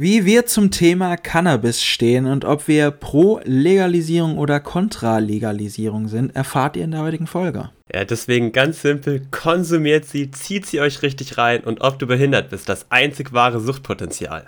Wie wir zum Thema Cannabis stehen und ob wir pro Legalisierung oder kontra Legalisierung sind, erfahrt ihr in der heutigen Folge. Ja, deswegen ganz simpel, konsumiert sie, zieht sie euch richtig rein und ob du behindert bist, das einzig wahre Suchtpotenzial.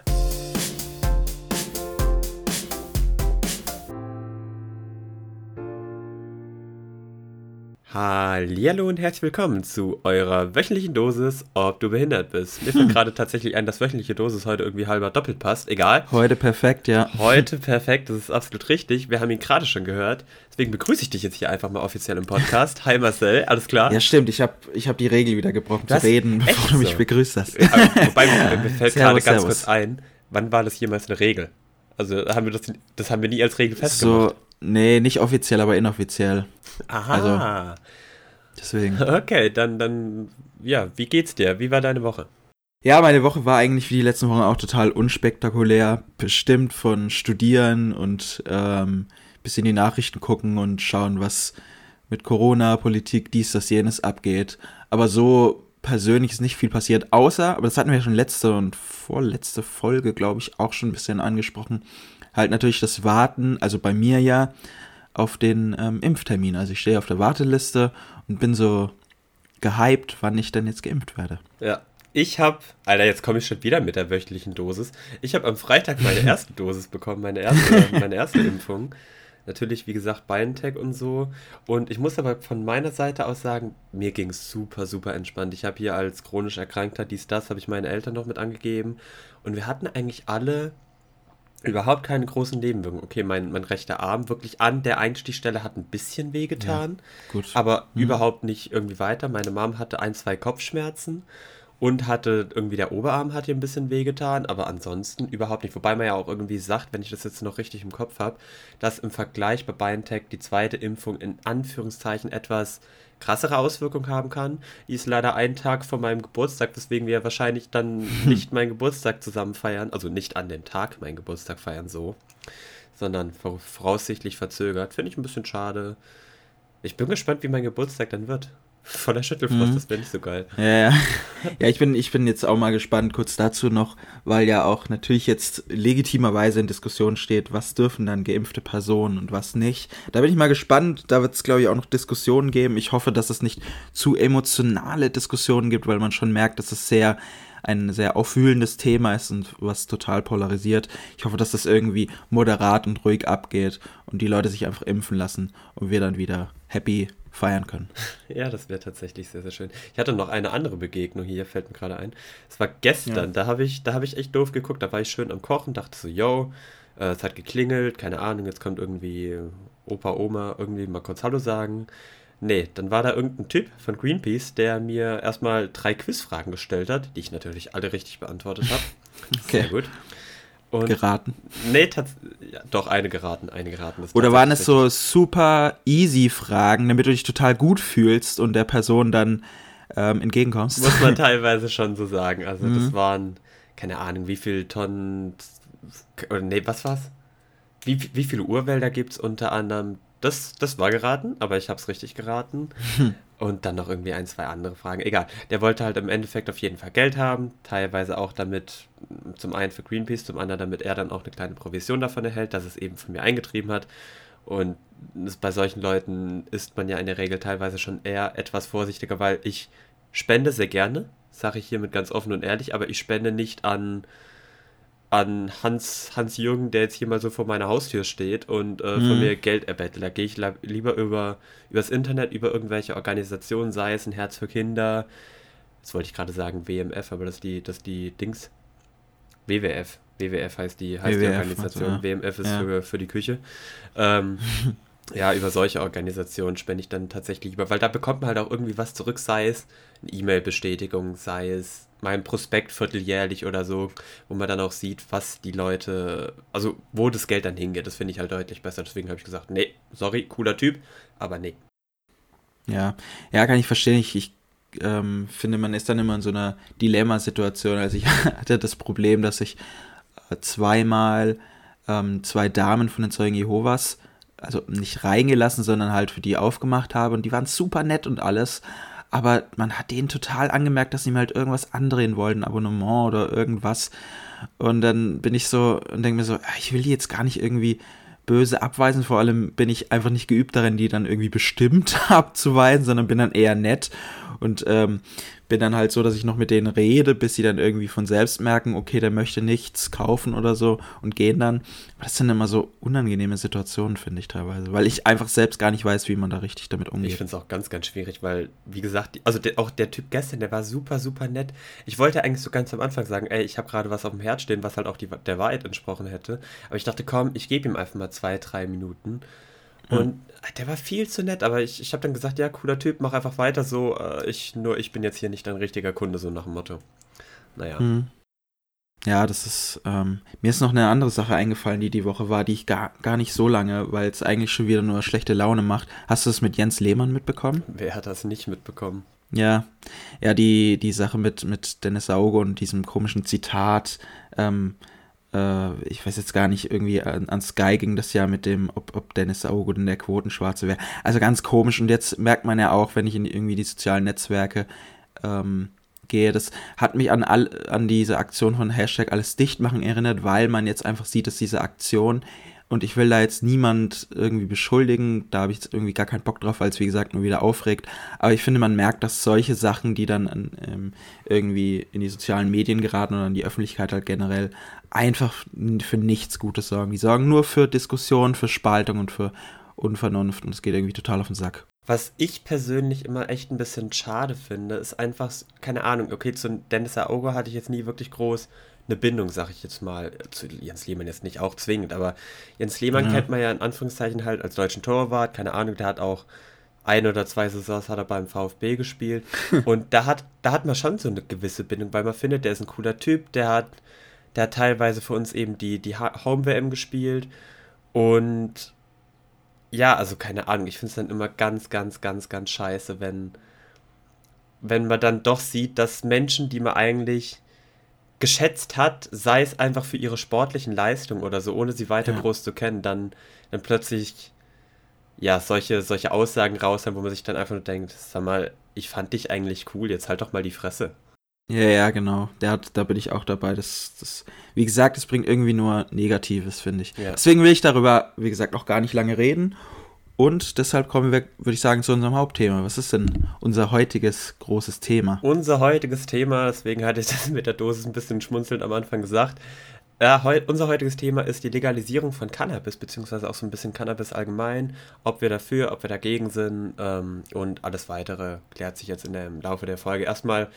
Hallo und herzlich willkommen zu eurer wöchentlichen Dosis, ob du behindert bist. Mir fällt gerade tatsächlich ein, dass wöchentliche Dosis heute irgendwie halber doppelt passt. Egal. Heute perfekt, ja. Heute perfekt, das ist absolut richtig. Wir haben ihn gerade schon gehört. Deswegen begrüße ich dich jetzt hier einfach mal offiziell im Podcast. Hi Marcel, alles klar? Ja, stimmt. Ich habe ich hab die Regel wieder gebrochen zu reden, bevor du mich so? begrüßt hast. wobei mir fällt gerade ganz kurz ein, wann war das jemals eine Regel? Also haben wir das, das haben wir nie als Regel festgemacht. So, nee, nicht offiziell, aber inoffiziell. Aha. Also, deswegen. Okay, dann, dann, ja, wie geht's dir? Wie war deine Woche? Ja, meine Woche war eigentlich wie die letzten Wochen auch total unspektakulär. Bestimmt von Studieren und ähm, bisschen die Nachrichten gucken und schauen, was mit Corona, Politik, dies, das, jenes abgeht. Aber so persönlich ist nicht viel passiert, außer, aber das hatten wir ja schon letzte und vorletzte Folge, glaube ich, auch schon ein bisschen angesprochen. Halt natürlich das Warten, also bei mir ja, auf den ähm, Impftermin. Also ich stehe auf der Warteliste und bin so gehypt, wann ich denn jetzt geimpft werde. Ja. Ich habe, Alter, jetzt komme ich schon wieder mit der wöchentlichen Dosis. Ich habe am Freitag meine erste Dosis bekommen, meine erste, meine erste Impfung. Natürlich, wie gesagt, BioNTech und so. Und ich muss aber von meiner Seite aus sagen, mir ging es super, super entspannt. Ich habe hier als chronisch Erkrankter dies, das, habe ich meinen Eltern noch mit angegeben. Und wir hatten eigentlich alle überhaupt keine großen Nebenwirkungen. Okay, mein, mein rechter Arm wirklich an der Einstichstelle hat ein bisschen wehgetan, ja, aber mhm. überhaupt nicht irgendwie weiter. Meine Mom hatte ein, zwei Kopfschmerzen und hatte irgendwie der Oberarm hat hier ein bisschen wehgetan, aber ansonsten überhaupt nicht. Wobei man ja auch irgendwie sagt, wenn ich das jetzt noch richtig im Kopf habe, dass im Vergleich bei BioNTech die zweite Impfung in Anführungszeichen etwas krassere Auswirkungen haben kann. Die ist leider einen Tag vor meinem Geburtstag, weswegen wir wahrscheinlich dann nicht meinen Geburtstag zusammen feiern. Also nicht an dem Tag meinen Geburtstag feiern so, sondern voraussichtlich verzögert. Finde ich ein bisschen schade. Ich bin gespannt, wie mein Geburtstag dann wird. Voller Schüttelfrost, mhm. das wäre nicht so geil. Ja, ja. ja ich, bin, ich bin jetzt auch mal gespannt, kurz dazu noch, weil ja auch natürlich jetzt legitimerweise in Diskussion steht, was dürfen dann geimpfte Personen und was nicht. Da bin ich mal gespannt, da wird es, glaube ich, auch noch Diskussionen geben. Ich hoffe, dass es nicht zu emotionale Diskussionen gibt, weil man schon merkt, dass es sehr ein sehr aufwühlendes Thema ist und was total polarisiert. Ich hoffe, dass das irgendwie moderat und ruhig abgeht und die Leute sich einfach impfen lassen und wir dann wieder happy feiern können. Ja, das wäre tatsächlich sehr, sehr schön. Ich hatte noch eine andere Begegnung hier, fällt mir gerade ein. Es war gestern, ja. da habe ich, hab ich echt doof geguckt, da war ich schön am Kochen, dachte so, yo, äh, es hat geklingelt, keine Ahnung, jetzt kommt irgendwie Opa, Oma irgendwie mal kurz Hallo sagen. Nee, dann war da irgendein Typ von Greenpeace, der mir erstmal drei Quizfragen gestellt hat, die ich natürlich alle richtig beantwortet habe. okay. Sehr gut. Und geraten? Nee, ja, doch, eine geraten, eine geraten. Oder waren es so super easy Fragen, damit du dich total gut fühlst und der Person dann ähm, entgegenkommst? Muss man teilweise schon so sagen. Also mhm. das waren, keine Ahnung, wie viel Tonnen, oder nee, was war's? Wie, wie viele Urwälder gibt es unter anderem? Das, das war geraten, aber ich habe es richtig geraten. Hm. Und dann noch irgendwie ein, zwei andere Fragen. Egal. Der wollte halt im Endeffekt auf jeden Fall Geld haben. Teilweise auch damit, zum einen für Greenpeace, zum anderen damit er dann auch eine kleine Provision davon erhält, dass es eben von mir eingetrieben hat. Und bei solchen Leuten ist man ja in der Regel teilweise schon eher etwas vorsichtiger, weil ich spende sehr gerne, sage ich hiermit ganz offen und ehrlich, aber ich spende nicht an an Hans, Hans Jürgen, der jetzt hier mal so vor meiner Haustür steht und äh, mhm. von mir Geld erbettelt. Da gehe ich lieber über übers Internet, über irgendwelche Organisationen, sei es ein Herz für Kinder, das wollte ich gerade sagen, WMF, aber das ist die, das ist die Dings. WWF. WWF heißt die, heißt WWF, die Organisation. Also, ja. WMF ist ja. für, für die Küche. Ähm, ja, über solche Organisationen spende ich dann tatsächlich über, weil da bekommt man halt auch irgendwie was zurück, sei es eine E-Mail-Bestätigung, sei es mein Prospekt vierteljährlich oder so, wo man dann auch sieht, was die Leute, also wo das Geld dann hingeht. Das finde ich halt deutlich besser. Deswegen habe ich gesagt, nee, sorry, cooler Typ, aber nee. Ja, ja, kann ich verstehen. Ich, ich ähm, finde, man ist dann immer in so einer Dilemmasituation. Also ich hatte das Problem, dass ich äh, zweimal ähm, zwei Damen von den Zeugen Jehovas, also nicht reingelassen, sondern halt für die aufgemacht habe und die waren super nett und alles aber man hat denen total angemerkt, dass sie mir halt irgendwas andrehen wollten, Abonnement oder irgendwas. Und dann bin ich so und denke mir so, ich will die jetzt gar nicht irgendwie böse abweisen. Vor allem bin ich einfach nicht geübt darin, die dann irgendwie bestimmt abzuweisen, sondern bin dann eher nett und ähm, bin dann halt so, dass ich noch mit denen rede, bis sie dann irgendwie von selbst merken, okay, der möchte nichts kaufen oder so und gehen dann. Aber das sind immer so unangenehme Situationen, finde ich teilweise, weil ich einfach selbst gar nicht weiß, wie man da richtig damit umgeht. Ich finde es auch ganz, ganz schwierig, weil, wie gesagt, also der, auch der Typ gestern, der war super, super nett. Ich wollte eigentlich so ganz am Anfang sagen, ey, ich habe gerade was auf dem Herz stehen, was halt auch die, der Wahrheit entsprochen hätte. Aber ich dachte, komm, ich gebe ihm einfach mal zwei, drei Minuten. Und der war viel zu nett, aber ich, ich habe dann gesagt, ja, cooler Typ, mach einfach weiter so. Äh, ich, nur ich bin jetzt hier nicht ein richtiger Kunde, so nach dem Motto. Naja. Hm. Ja, das ist, ähm, mir ist noch eine andere Sache eingefallen, die die Woche war, die ich gar, gar nicht so lange, weil es eigentlich schon wieder nur schlechte Laune macht. Hast du das mit Jens Lehmann mitbekommen? Wer hat das nicht mitbekommen? Ja, ja, die, die Sache mit, mit Dennis Auge und diesem komischen Zitat, ähm, äh, ich weiß jetzt gar nicht, irgendwie an, an, Sky ging das ja mit dem, ob, ob Dennis in der Quotenschwarze wäre. Also ganz komisch. Und jetzt merkt man ja auch, wenn ich in irgendwie die sozialen Netzwerke ähm, gehe, das hat mich an, all, an diese Aktion von Hashtag alles dicht machen erinnert, weil man jetzt einfach sieht, dass diese Aktion und ich will da jetzt niemand irgendwie beschuldigen, da habe ich jetzt irgendwie gar keinen Bock drauf, weil es wie gesagt nur wieder aufregt. Aber ich finde, man merkt, dass solche Sachen, die dann ähm, irgendwie in die sozialen Medien geraten oder in die Öffentlichkeit halt generell, einfach für nichts Gutes sorgen. Die sorgen nur für Diskussion, für Spaltung und für Unvernunft und es geht irgendwie total auf den Sack. Was ich persönlich immer echt ein bisschen schade finde, ist einfach, keine Ahnung, okay, zu Dennis Aogo hatte ich jetzt nie wirklich groß eine Bindung, sag ich jetzt mal, zu Jens Lehmann jetzt nicht auch zwingend, aber Jens Lehmann ja. kennt man ja in Anführungszeichen halt als deutschen Torwart, keine Ahnung, der hat auch ein oder zwei Saisons hat er beim VfB gespielt und da hat, da hat man schon so eine gewisse Bindung, weil man findet, der ist ein cooler Typ, der hat, der hat teilweise für uns eben die, die Home-WM gespielt und ja, also keine Ahnung, ich finde es dann immer ganz, ganz, ganz, ganz scheiße, wenn, wenn man dann doch sieht, dass Menschen, die man eigentlich geschätzt hat, sei es einfach für ihre sportlichen Leistungen oder so, ohne sie weiter ja. groß zu kennen, dann, dann plötzlich ja solche, solche Aussagen raus haben, wo man sich dann einfach nur denkt, sag mal, ich fand dich eigentlich cool, jetzt halt doch mal die Fresse. Ja, ja, genau. Der hat, da bin ich auch dabei. Das, das, wie gesagt, es bringt irgendwie nur Negatives, finde ich. Ja. Deswegen will ich darüber, wie gesagt, noch gar nicht lange reden. Und deshalb kommen wir, würde ich sagen, zu unserem Hauptthema. Was ist denn unser heutiges großes Thema? Unser heutiges Thema, deswegen hatte ich das mit der Dosis ein bisschen schmunzelnd am Anfang gesagt. Ja, heu, unser heutiges Thema ist die Legalisierung von Cannabis, beziehungsweise auch so ein bisschen Cannabis allgemein. Ob wir dafür, ob wir dagegen sind ähm, und alles weitere klärt sich jetzt in der, im Laufe der Folge. Erstmal,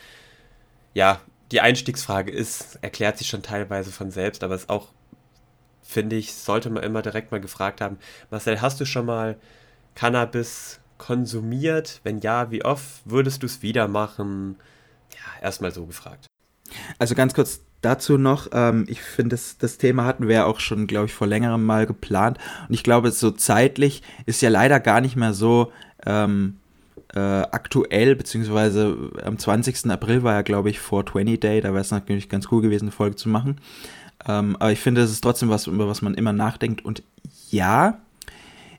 ja, die Einstiegsfrage ist, erklärt sich schon teilweise von selbst, aber ist auch finde ich, sollte man immer direkt mal gefragt haben, Marcel, hast du schon mal Cannabis konsumiert? Wenn ja, wie oft würdest du es wieder machen? Ja, erstmal so gefragt. Also ganz kurz dazu noch, ähm, ich finde, das, das Thema hatten wir ja auch schon, glaube ich, vor längerem mal geplant. Und ich glaube, so zeitlich ist ja leider gar nicht mehr so ähm, äh, aktuell, beziehungsweise am 20. April war ja, glaube ich, 420 Day, da wäre es natürlich ganz cool gewesen, eine Folge zu machen. Ähm, aber ich finde, es ist trotzdem was, über was man immer nachdenkt. Und ja,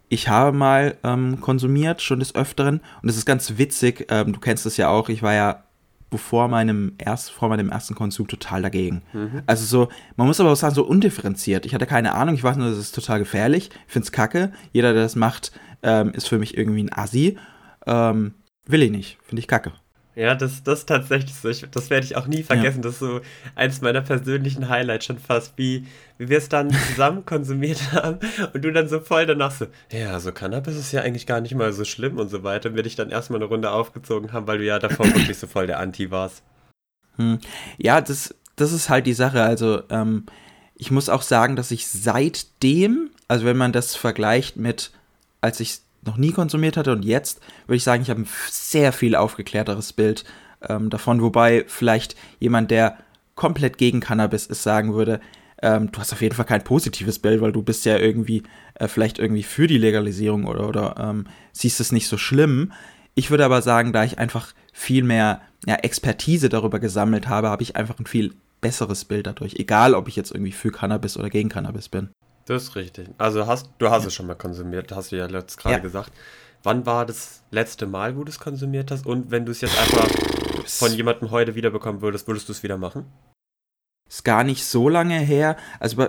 ich habe mal ähm, konsumiert, schon des Öfteren. Und es ist ganz witzig, ähm, du kennst das ja auch, ich war ja bevor meinem erst, vor meinem ersten Konsum total dagegen. Mhm. Also so, man muss aber auch sagen, so undifferenziert. Ich hatte keine Ahnung, ich weiß nur, das ist total gefährlich. Ich finde es kacke. Jeder, der das macht, ähm, ist für mich irgendwie ein Assi. Ähm, will ich nicht. Finde ich kacke. Ja, das, das tatsächlich so. Ich, das werde ich auch nie vergessen. Ja. Das ist so eins meiner persönlichen Highlights schon fast, wie, wie wir es dann zusammen konsumiert haben und du dann so voll danach so, ja, so Cannabis ist ja eigentlich gar nicht mal so schlimm und so weiter. Und wir dich dann erstmal eine Runde aufgezogen haben, weil du ja davor wirklich so voll der Anti warst. Hm. Ja, das, das ist halt die Sache. Also, ähm, ich muss auch sagen, dass ich seitdem, also wenn man das vergleicht mit, als ich noch nie konsumiert hatte und jetzt würde ich sagen, ich habe ein sehr viel aufgeklärteres Bild ähm, davon, wobei vielleicht jemand, der komplett gegen Cannabis ist, sagen würde, ähm, du hast auf jeden Fall kein positives Bild, weil du bist ja irgendwie äh, vielleicht irgendwie für die Legalisierung oder, oder ähm, siehst es nicht so schlimm. Ich würde aber sagen, da ich einfach viel mehr ja, Expertise darüber gesammelt habe, habe ich einfach ein viel besseres Bild dadurch, egal ob ich jetzt irgendwie für Cannabis oder gegen Cannabis bin. Das ist richtig. Also hast du hast es schon mal konsumiert, hast du ja letzt gerade ja. gesagt. wann war das letzte Mal, wo du es konsumiert hast? Und wenn du es jetzt einfach von jemandem heute wiederbekommen würdest, würdest du es wieder machen? Ist gar nicht so lange her. Also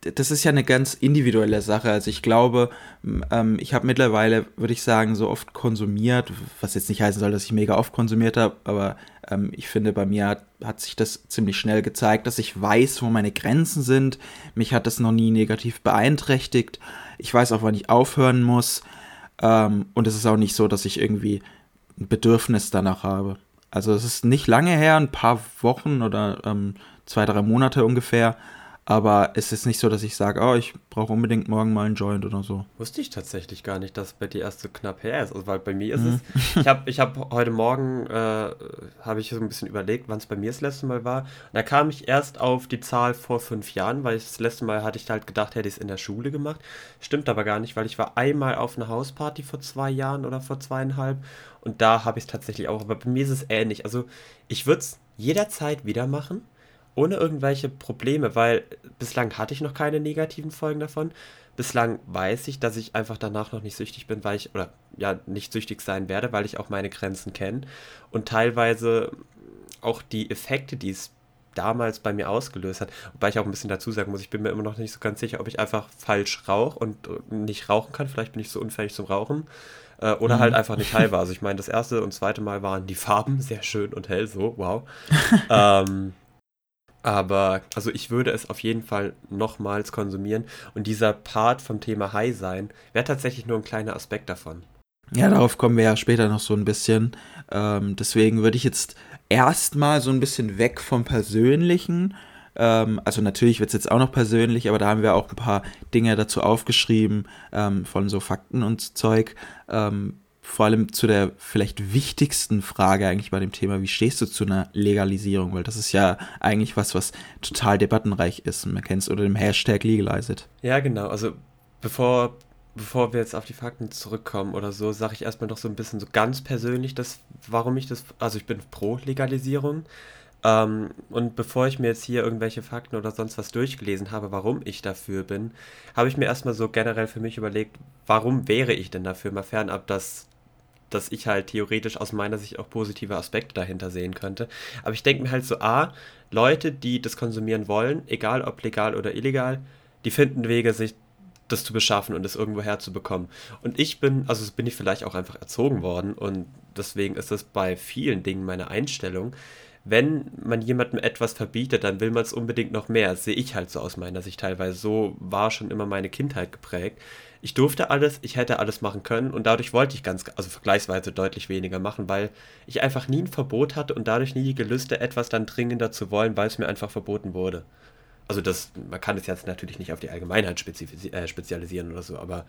das ist ja eine ganz individuelle Sache. Also ich glaube, ähm, ich habe mittlerweile, würde ich sagen, so oft konsumiert, was jetzt nicht heißen soll, dass ich mega oft konsumiert habe, aber ähm, ich finde, bei mir hat, hat, sich das ziemlich schnell gezeigt, dass ich weiß, wo meine Grenzen sind. Mich hat das noch nie negativ beeinträchtigt. Ich weiß auch, wann ich aufhören muss. Ähm, und es ist auch nicht so, dass ich irgendwie ein Bedürfnis danach habe. Also es ist nicht lange her, ein paar Wochen oder ähm, zwei, drei Monate ungefähr. Aber es ist nicht so, dass ich sage, oh, ich brauche unbedingt morgen mal einen Joint oder so. Wusste ich tatsächlich gar nicht, dass bei dir erst so knapp her ist. Also, weil bei mir ist mhm. es. Ich habe ich hab heute Morgen, äh, habe ich so ein bisschen überlegt, wann es bei mir das letzte Mal war. Und da kam ich erst auf die Zahl vor fünf Jahren, weil ich das letzte Mal hatte ich halt gedacht, hätte ich es in der Schule gemacht. Stimmt aber gar nicht, weil ich war einmal auf einer Hausparty vor zwei Jahren oder vor zweieinhalb. Und da habe ich es tatsächlich auch. Aber bei mir ist es ähnlich. Also ich würde es jederzeit wieder machen ohne irgendwelche Probleme, weil bislang hatte ich noch keine negativen Folgen davon. Bislang weiß ich, dass ich einfach danach noch nicht süchtig bin, weil ich, oder ja, nicht süchtig sein werde, weil ich auch meine Grenzen kenne. Und teilweise auch die Effekte, die es damals bei mir ausgelöst hat, wobei ich auch ein bisschen dazu sagen muss, ich bin mir immer noch nicht so ganz sicher, ob ich einfach falsch rauche und nicht rauchen kann. Vielleicht bin ich so unfähig zum Rauchen. Äh, oder mhm. halt einfach nicht war. Also ich meine, das erste und zweite Mal waren die Farben sehr schön und hell, so, wow. ähm, aber, also ich würde es auf jeden Fall nochmals konsumieren. Und dieser Part vom Thema High sein wäre tatsächlich nur ein kleiner Aspekt davon. Ja, darauf kommen wir ja später noch so ein bisschen. Ähm, deswegen würde ich jetzt erstmal so ein bisschen weg vom Persönlichen. Ähm, also natürlich wird es jetzt auch noch persönlich, aber da haben wir auch ein paar Dinge dazu aufgeschrieben ähm, von so Fakten und Zeug. Vor allem zu der vielleicht wichtigsten Frage eigentlich bei dem Thema, wie stehst du zu einer Legalisierung? Weil das ist ja eigentlich was, was total debattenreich ist. man kennt es unter dem Hashtag Legalize it. Ja, genau. Also bevor, bevor wir jetzt auf die Fakten zurückkommen oder so, sage ich erstmal noch so ein bisschen so ganz persönlich, das, warum ich das, also ich bin pro Legalisierung. Ähm, und bevor ich mir jetzt hier irgendwelche Fakten oder sonst was durchgelesen habe, warum ich dafür bin, habe ich mir erstmal so generell für mich überlegt, warum wäre ich denn dafür, mal fernab, dass dass ich halt theoretisch aus meiner Sicht auch positive Aspekte dahinter sehen könnte. Aber ich denke mir halt so, a, Leute, die das konsumieren wollen, egal ob legal oder illegal, die finden Wege, sich das zu beschaffen und es irgendwo herzubekommen. Und ich bin, also bin ich vielleicht auch einfach erzogen worden und deswegen ist das bei vielen Dingen meine Einstellung. Wenn man jemandem etwas verbietet, dann will man es unbedingt noch mehr. Sehe ich halt so aus meiner Sicht teilweise. So war schon immer meine Kindheit geprägt ich durfte alles, ich hätte alles machen können und dadurch wollte ich ganz, also vergleichsweise deutlich weniger machen, weil ich einfach nie ein Verbot hatte und dadurch nie die Gelüste, etwas dann dringender zu wollen, weil es mir einfach verboten wurde. Also das, man kann es jetzt natürlich nicht auf die Allgemeinheit äh, spezialisieren oder so, aber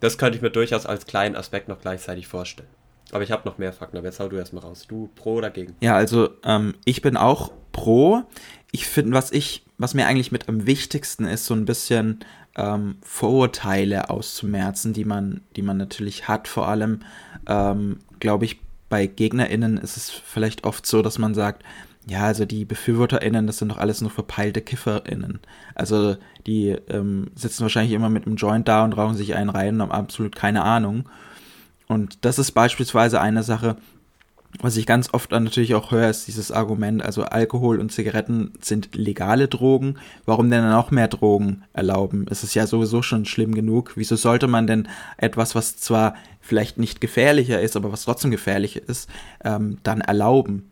das könnte ich mir durchaus als kleinen Aspekt noch gleichzeitig vorstellen. Aber ich habe noch mehr Fakten, aber jetzt hau du erstmal raus. Du pro oder dagegen? Ja, also ähm, ich bin auch pro. Ich finde, was ich, was mir eigentlich mit am wichtigsten ist, so ein bisschen ähm, Vorurteile auszumerzen, die man, die man natürlich hat. Vor allem, ähm, glaube ich, bei GegnerInnen ist es vielleicht oft so, dass man sagt, ja, also die BefürworterInnen, das sind doch alles nur verpeilte KifferInnen. Also die ähm, sitzen wahrscheinlich immer mit einem Joint da und rauchen sich einen rein und haben absolut keine Ahnung. Und das ist beispielsweise eine Sache, was ich ganz oft natürlich auch höre, ist dieses Argument, also Alkohol und Zigaretten sind legale Drogen. Warum denn dann auch mehr Drogen erlauben? Es ist ja sowieso schon schlimm genug. Wieso sollte man denn etwas, was zwar vielleicht nicht gefährlicher ist, aber was trotzdem gefährlich ist, ähm, dann erlauben?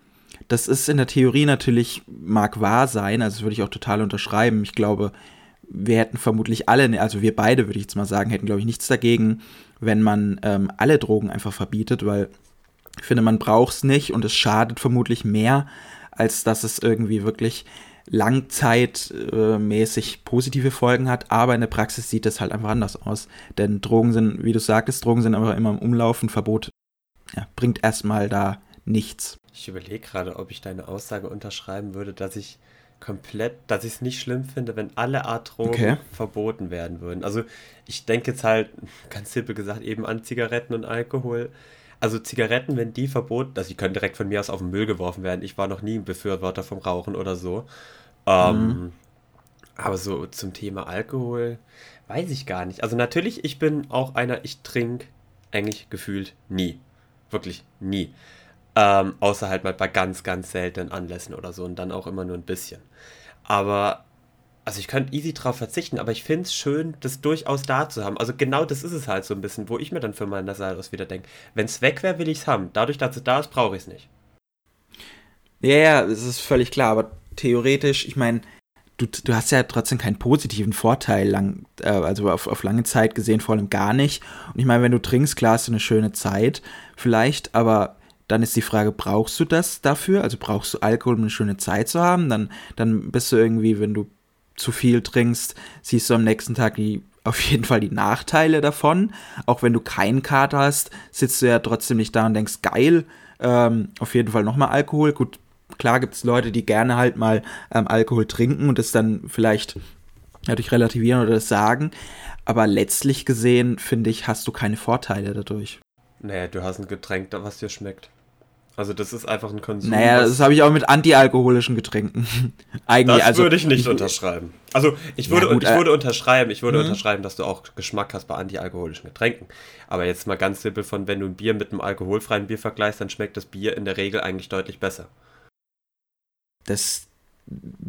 Das ist in der Theorie natürlich, mag wahr sein, also das würde ich auch total unterschreiben. Ich glaube, wir hätten vermutlich alle, also wir beide, würde ich jetzt mal sagen, hätten, glaube ich, nichts dagegen, wenn man ähm, alle Drogen einfach verbietet, weil ich finde, man braucht es nicht und es schadet vermutlich mehr, als dass es irgendwie wirklich langzeitmäßig positive Folgen hat, aber in der Praxis sieht es halt einfach anders aus. Denn Drogen sind, wie du sagtest, Drogen sind aber immer im Umlauf und Verbot ja, bringt erstmal da nichts. Ich überlege gerade, ob ich deine Aussage unterschreiben würde, dass ich komplett, dass ich es nicht schlimm finde, wenn alle Art Drogen okay. verboten werden würden. Also ich denke jetzt halt, ganz simpel gesagt, eben an Zigaretten und Alkohol. Also Zigaretten, wenn die verboten, also die können direkt von mir aus auf den Müll geworfen werden. Ich war noch nie ein Befürworter vom Rauchen oder so. Ähm, mhm. Aber so zum Thema Alkohol weiß ich gar nicht. Also natürlich, ich bin auch einer, ich trinke eigentlich gefühlt nie. Wirklich nie. Ähm, außer halt mal bei ganz, ganz seltenen Anlässen oder so und dann auch immer nur ein bisschen. Aber, also ich könnte easy drauf verzichten, aber ich finde es schön, das durchaus da zu haben. Also genau das ist es halt so ein bisschen, wo ich mir dann für meinen aus wieder denke, wenn es weg wäre, will ich es haben. Dadurch, dass es da ist, brauche ich es nicht. Ja, ja, es ist völlig klar, aber theoretisch, ich meine, du, du hast ja trotzdem keinen positiven Vorteil, lang, äh, also auf, auf lange Zeit gesehen vor allem gar nicht. Und ich meine, wenn du trinkst, klar hast du eine schöne Zeit, vielleicht, aber dann ist die Frage, brauchst du das dafür? Also brauchst du Alkohol, um eine schöne Zeit zu haben? Dann, dann bist du irgendwie, wenn du zu viel trinkst, siehst du am nächsten Tag die, auf jeden Fall die Nachteile davon. Auch wenn du keinen Kater hast, sitzt du ja trotzdem nicht da und denkst, geil, ähm, auf jeden Fall nochmal Alkohol. Gut, klar gibt es Leute, die gerne halt mal ähm, Alkohol trinken und das dann vielleicht dadurch relativieren oder das sagen. Aber letztlich gesehen, finde ich, hast du keine Vorteile dadurch. Naja, du hast ein Getränk, was dir schmeckt. Also das ist einfach ein Konsum. Naja, das habe ich auch mit antialkoholischen Getränken. Eigentlich, das also, würde ich nicht ich, unterschreiben. Also ich würde, ja, gut, ich äh, würde unterschreiben, ich würde mhm. unterschreiben, dass du auch Geschmack hast bei antialkoholischen Getränken. Aber jetzt mal ganz simpel von, wenn du ein Bier mit einem alkoholfreien Bier vergleichst, dann schmeckt das Bier in der Regel eigentlich deutlich besser. Das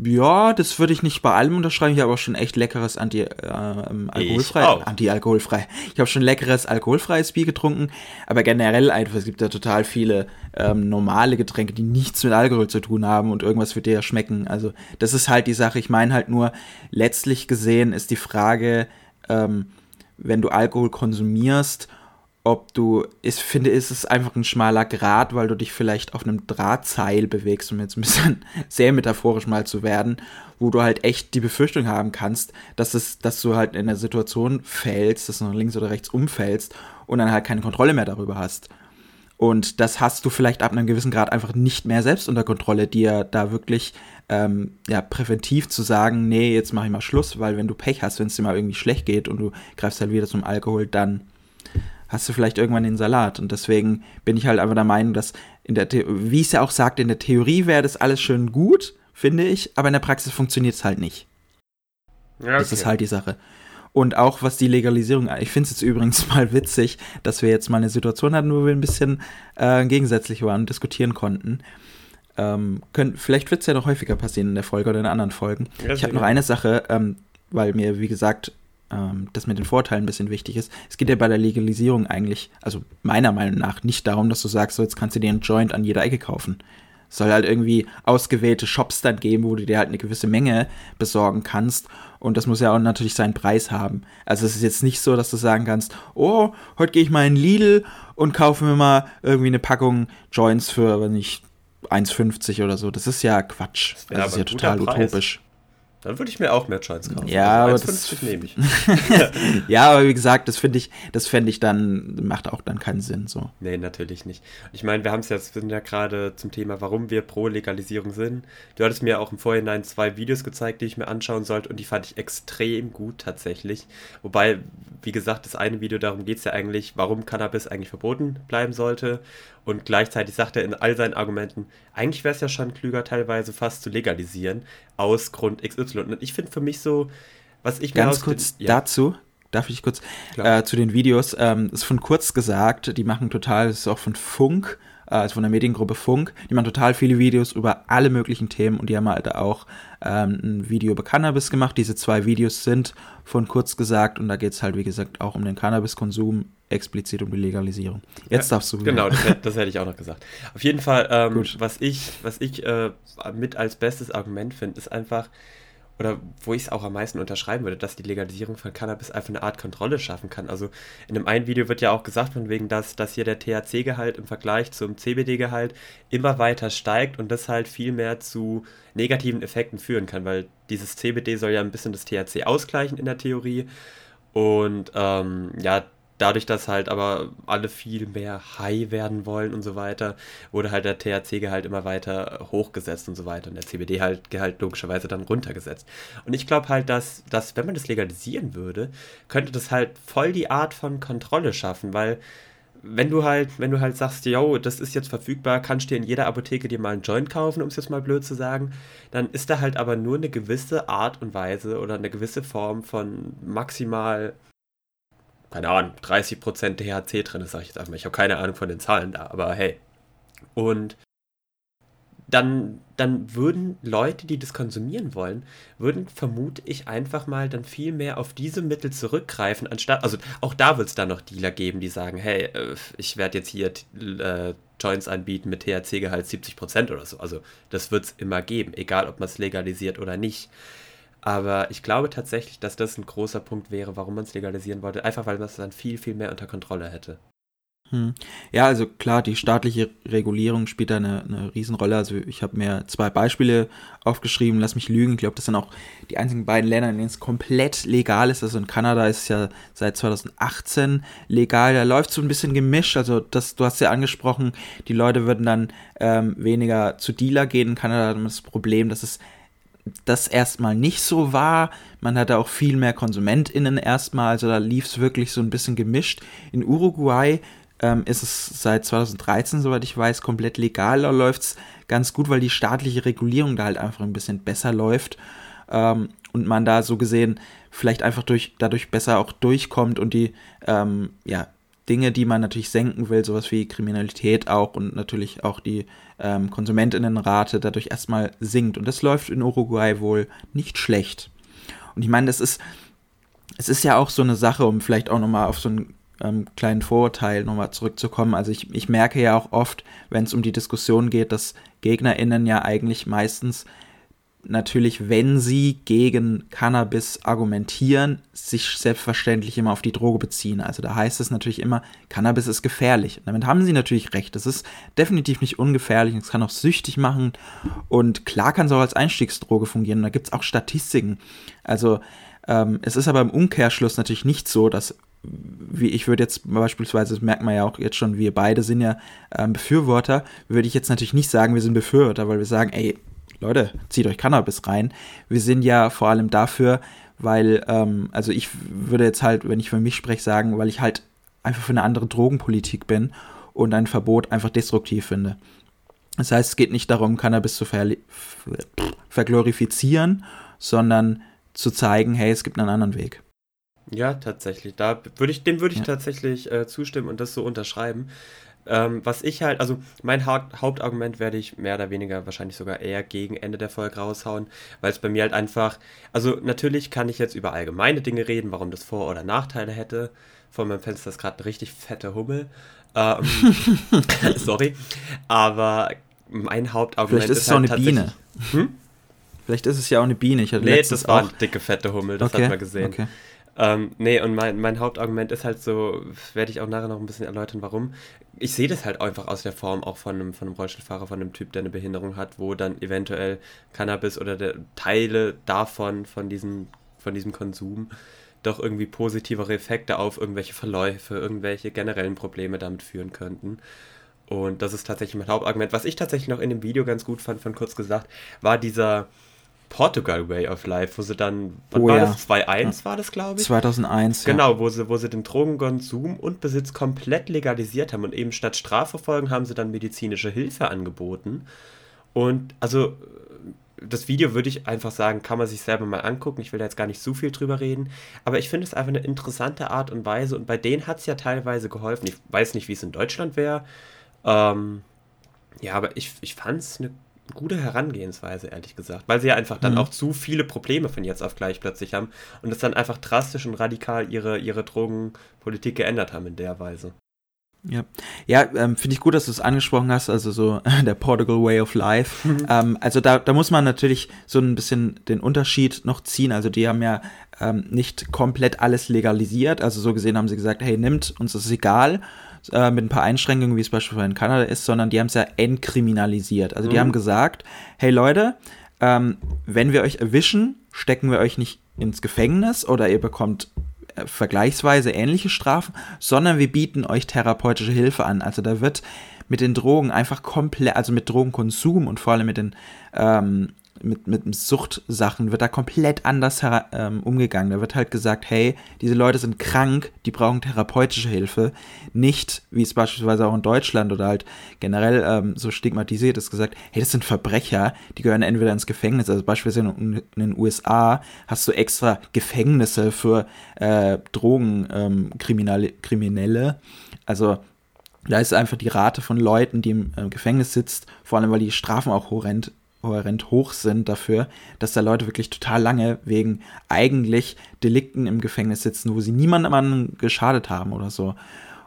ja, das würde ich nicht bei allem unterschreiben. Ich habe auch schon echt leckeres Anti, äh, alkoholfrei, anti-alkoholfrei. Ich habe schon leckeres alkoholfreies Bier getrunken, aber generell einfach, es gibt ja total viele ähm, normale Getränke, die nichts mit Alkohol zu tun haben und irgendwas wird dir ja schmecken. Also das ist halt die Sache. Ich meine halt nur, letztlich gesehen ist die Frage, ähm, wenn du Alkohol konsumierst ob du, ich finde, ist es einfach ein schmaler Grat, weil du dich vielleicht auf einem Drahtseil bewegst, um jetzt ein bisschen sehr metaphorisch mal zu werden, wo du halt echt die Befürchtung haben kannst, dass es, dass du halt in einer Situation fällst, dass du nach links oder rechts umfällst und dann halt keine Kontrolle mehr darüber hast. Und das hast du vielleicht ab einem gewissen Grad einfach nicht mehr selbst unter Kontrolle, dir da wirklich ähm, ja, präventiv zu sagen, nee, jetzt mache ich mal Schluss, weil wenn du Pech hast, wenn es dir mal irgendwie schlecht geht und du greifst halt wieder zum Alkohol, dann hast du vielleicht irgendwann den Salat. Und deswegen bin ich halt einfach der Meinung, dass in der, The wie es ja auch sagt, in der Theorie wäre das alles schön gut, finde ich, aber in der Praxis funktioniert es halt nicht. Ja, okay. Das ist halt die Sache. Und auch was die Legalisierung, ich finde es jetzt übrigens mal witzig, dass wir jetzt mal eine Situation hatten, wo wir ein bisschen äh, gegensätzlich waren und diskutieren konnten. Ähm, können, vielleicht wird es ja noch häufiger passieren in der Folge oder in anderen Folgen. Ja, ich habe noch eine Sache, ähm, weil mir, wie gesagt, ähm, das mit den Vorteilen ein bisschen wichtig ist. Es geht ja bei der Legalisierung eigentlich, also meiner Meinung nach, nicht darum, dass du sagst, so jetzt kannst du dir einen Joint an jeder Ecke kaufen. Es soll halt irgendwie ausgewählte Shops dann geben, wo du dir halt eine gewisse Menge besorgen kannst. Und das muss ja auch natürlich seinen Preis haben. Also es ist jetzt nicht so, dass du sagen kannst, oh, heute gehe ich mal in Lidl und kaufe mir mal irgendwie eine Packung Joints für, wenn nicht, 1,50 oder so. Das ist ja Quatsch. Das, das ist ja total utopisch. Dann würde ich mir auch mehr Joints kaufen. Ja, also aber das nehme ich. ja, aber wie gesagt, das finde ich, das fände ich dann, macht auch dann keinen Sinn so. Nee, natürlich nicht. Ich meine, wir haben es jetzt, wir sind ja gerade zum Thema, warum wir pro Legalisierung sind. Du hattest mir auch im Vorhinein zwei Videos gezeigt, die ich mir anschauen sollte und die fand ich extrem gut tatsächlich. Wobei, wie gesagt, das eine Video, darum geht es ja eigentlich, warum Cannabis eigentlich verboten bleiben sollte. Und gleichzeitig sagt er in all seinen Argumenten, eigentlich wäre es ja schon klüger, teilweise fast zu legalisieren, aus Grund XY. Und ich finde für mich so, was ich mir Ganz kurz den, ja. dazu, darf ich kurz, äh, zu den Videos, ähm, ist von kurz gesagt, die machen total, das ist auch von Funk, also von der Mediengruppe Funk, die machen total viele Videos über alle möglichen Themen und die haben halt auch ähm, ein Video über Cannabis gemacht. Diese zwei Videos sind von kurz gesagt und da geht es halt, wie gesagt, auch um den Cannabiskonsum explizit um die Legalisierung. Jetzt ja, darfst du. Genau, das, das, hätte ich auch noch gesagt. Auf jeden Fall, ähm, was ich, was ich äh, mit als bestes Argument finde, ist einfach, oder wo ich es auch am meisten unterschreiben würde, dass die Legalisierung von Cannabis einfach eine Art Kontrolle schaffen kann. Also in dem einen Video wird ja auch gesagt, von wegen, dass, dass hier der THC-Gehalt im Vergleich zum CBD-Gehalt immer weiter steigt und das halt viel mehr zu negativen Effekten führen kann, weil dieses CBD soll ja ein bisschen das THC ausgleichen in der Theorie. Und ähm, ja, dadurch, dass halt aber alle viel mehr high werden wollen und so weiter, wurde halt der THC-Gehalt immer weiter hochgesetzt und so weiter und der CBD-Gehalt logischerweise dann runtergesetzt. Und ich glaube halt, dass, dass, wenn man das legalisieren würde, könnte das halt voll die Art von Kontrolle schaffen, weil wenn du halt, wenn du halt sagst, yo, das ist jetzt verfügbar, kannst du dir in jeder Apotheke dir mal einen Joint kaufen, um es jetzt mal blöd zu sagen, dann ist da halt aber nur eine gewisse Art und Weise oder eine gewisse Form von maximal keine Ahnung, 30% THC drin ist, sage ich jetzt einfach mal. Ich habe keine Ahnung von den Zahlen da, aber hey. Und dann, dann würden Leute, die das konsumieren wollen, würden, vermute ich, einfach mal dann viel mehr auf diese Mittel zurückgreifen, anstatt, also auch da wird es dann noch Dealer geben, die sagen, hey, äh, ich werde jetzt hier äh, Joints anbieten mit THC-Gehalt 70% oder so. Also das wird es immer geben, egal ob man es legalisiert oder nicht. Aber ich glaube tatsächlich, dass das ein großer Punkt wäre, warum man es legalisieren wollte. Einfach weil man es dann viel, viel mehr unter Kontrolle hätte. Hm. Ja, also klar, die staatliche Regulierung spielt da eine, eine Riesenrolle. Also ich habe mir zwei Beispiele aufgeschrieben, lass mich lügen. Ich glaube, das sind auch die einzigen beiden Länder, in denen es komplett legal ist. Also in Kanada ist es ja seit 2018 legal. Da läuft so ein bisschen gemischt. Also das, du hast ja angesprochen, die Leute würden dann ähm, weniger zu Dealer gehen. In Kanada hat man das Problem, dass es das erstmal nicht so war. Man hatte auch viel mehr KonsumentInnen erstmal, also da lief es wirklich so ein bisschen gemischt. In Uruguay ähm, ist es seit 2013, soweit ich weiß, komplett legal. Da läuft es ganz gut, weil die staatliche Regulierung da halt einfach ein bisschen besser läuft ähm, und man da so gesehen vielleicht einfach durch, dadurch besser auch durchkommt und die ähm, ja, Dinge, die man natürlich senken will, sowas wie Kriminalität auch und natürlich auch die ähm, Konsumentinnenrate dadurch erstmal sinkt. Und das läuft in Uruguay wohl nicht schlecht. Und ich meine, das ist, es ist ja auch so eine Sache, um vielleicht auch nochmal auf so einen ähm, kleinen Vorurteil nochmal zurückzukommen. Also ich, ich merke ja auch oft, wenn es um die Diskussion geht, dass GegnerInnen ja eigentlich meistens natürlich, wenn sie gegen Cannabis argumentieren, sich selbstverständlich immer auf die Droge beziehen. Also da heißt es natürlich immer, Cannabis ist gefährlich. Und damit haben sie natürlich recht. Es ist definitiv nicht ungefährlich. Es kann auch süchtig machen. Und klar kann es auch als Einstiegsdroge fungieren. Und da gibt es auch Statistiken. Also ähm, es ist aber im Umkehrschluss natürlich nicht so, dass wie ich würde jetzt beispielsweise, das merkt man ja auch jetzt schon, wir beide sind ja ähm, Befürworter, würde ich jetzt natürlich nicht sagen, wir sind Befürworter, weil wir sagen, ey, Leute, zieht euch Cannabis rein. Wir sind ja vor allem dafür, weil, ähm, also ich würde jetzt halt, wenn ich für mich spreche, sagen, weil ich halt einfach für eine andere Drogenpolitik bin und ein Verbot einfach destruktiv finde. Das heißt, es geht nicht darum, Cannabis zu ver verglorifizieren, sondern zu zeigen, hey, es gibt einen anderen Weg. Ja, tatsächlich. Da würde ich, dem würde ich ja. tatsächlich äh, zustimmen und das so unterschreiben. Ähm, was ich halt, also mein ha Hauptargument werde ich mehr oder weniger wahrscheinlich sogar eher gegen Ende der Folge raushauen, weil es bei mir halt einfach, also natürlich kann ich jetzt über allgemeine Dinge reden, warum das Vor- oder Nachteile hätte. Vor meinem Fenster ist gerade ein richtig fette Hummel. Ähm, sorry. Aber mein Hauptargument Vielleicht ist, ist es halt auch eine Biene. Hm? Vielleicht ist es ja auch eine Biene. Ich hatte nee, das war eine dicke, fette Hummel, das okay. hat man gesehen. Okay. Ähm, nee, und mein, mein Hauptargument ist halt so, werde ich auch nachher noch ein bisschen erläutern, warum. Ich sehe das halt einfach aus der Form auch von einem, von einem Rollstuhlfahrer, von einem Typ, der eine Behinderung hat, wo dann eventuell Cannabis oder der, Teile davon, von diesem, von diesem Konsum, doch irgendwie positivere Effekte auf irgendwelche Verläufe, irgendwelche generellen Probleme damit führen könnten. Und das ist tatsächlich mein Hauptargument. Was ich tatsächlich noch in dem Video ganz gut fand, von kurz gesagt, war dieser, Portugal Way of Life, wo sie dann, wann oh, war ja. das? 2.1 war das, glaube ich? 2001, Genau, wo sie, wo sie den Drogenkonsum und Besitz komplett legalisiert haben und eben statt Strafverfolgung haben sie dann medizinische Hilfe angeboten. Und also das Video würde ich einfach sagen, kann man sich selber mal angucken. Ich will da jetzt gar nicht so viel drüber reden. Aber ich finde es einfach eine interessante Art und Weise. Und bei denen hat es ja teilweise geholfen. Ich weiß nicht, wie es in Deutschland wäre. Ähm, ja, aber ich, ich fand es eine gute Herangehensweise, ehrlich gesagt. Weil sie ja einfach dann mhm. auch zu viele Probleme von jetzt auf gleich plötzlich haben und es dann einfach drastisch und radikal ihre, ihre Drogenpolitik geändert haben in der Weise. Ja, ja ähm, finde ich gut, dass du es angesprochen hast, also so der Portugal Way of Life. Mhm. Ähm, also da, da muss man natürlich so ein bisschen den Unterschied noch ziehen. Also die haben ja ähm, nicht komplett alles legalisiert. Also so gesehen haben sie gesagt, hey, nimmt, uns ist egal äh, mit ein paar Einschränkungen, wie es beispielsweise in Kanada ist, sondern die haben es ja entkriminalisiert. Also die mhm. haben gesagt, hey Leute, ähm, wenn wir euch erwischen, stecken wir euch nicht ins Gefängnis oder ihr bekommt äh, vergleichsweise ähnliche Strafen, sondern wir bieten euch therapeutische Hilfe an. Also da wird mit den Drogen einfach komplett, also mit Drogenkonsum und vor allem mit den ähm, mit, mit Suchtsachen wird da komplett anders ähm, umgegangen. Da wird halt gesagt, hey, diese Leute sind krank, die brauchen therapeutische Hilfe. Nicht, wie es beispielsweise auch in Deutschland oder halt generell ähm, so stigmatisiert ist, gesagt, hey, das sind Verbrecher, die gehören entweder ins Gefängnis. Also beispielsweise in, in den USA hast du extra Gefängnisse für äh, Drogenkriminelle. Ähm, also da ist einfach die Rate von Leuten, die im äh, Gefängnis sitzt, vor allem weil die Strafen auch horrend, horrend hoch sind dafür, dass da Leute wirklich total lange wegen eigentlich Delikten im Gefängnis sitzen, wo sie niemandem geschadet haben oder so.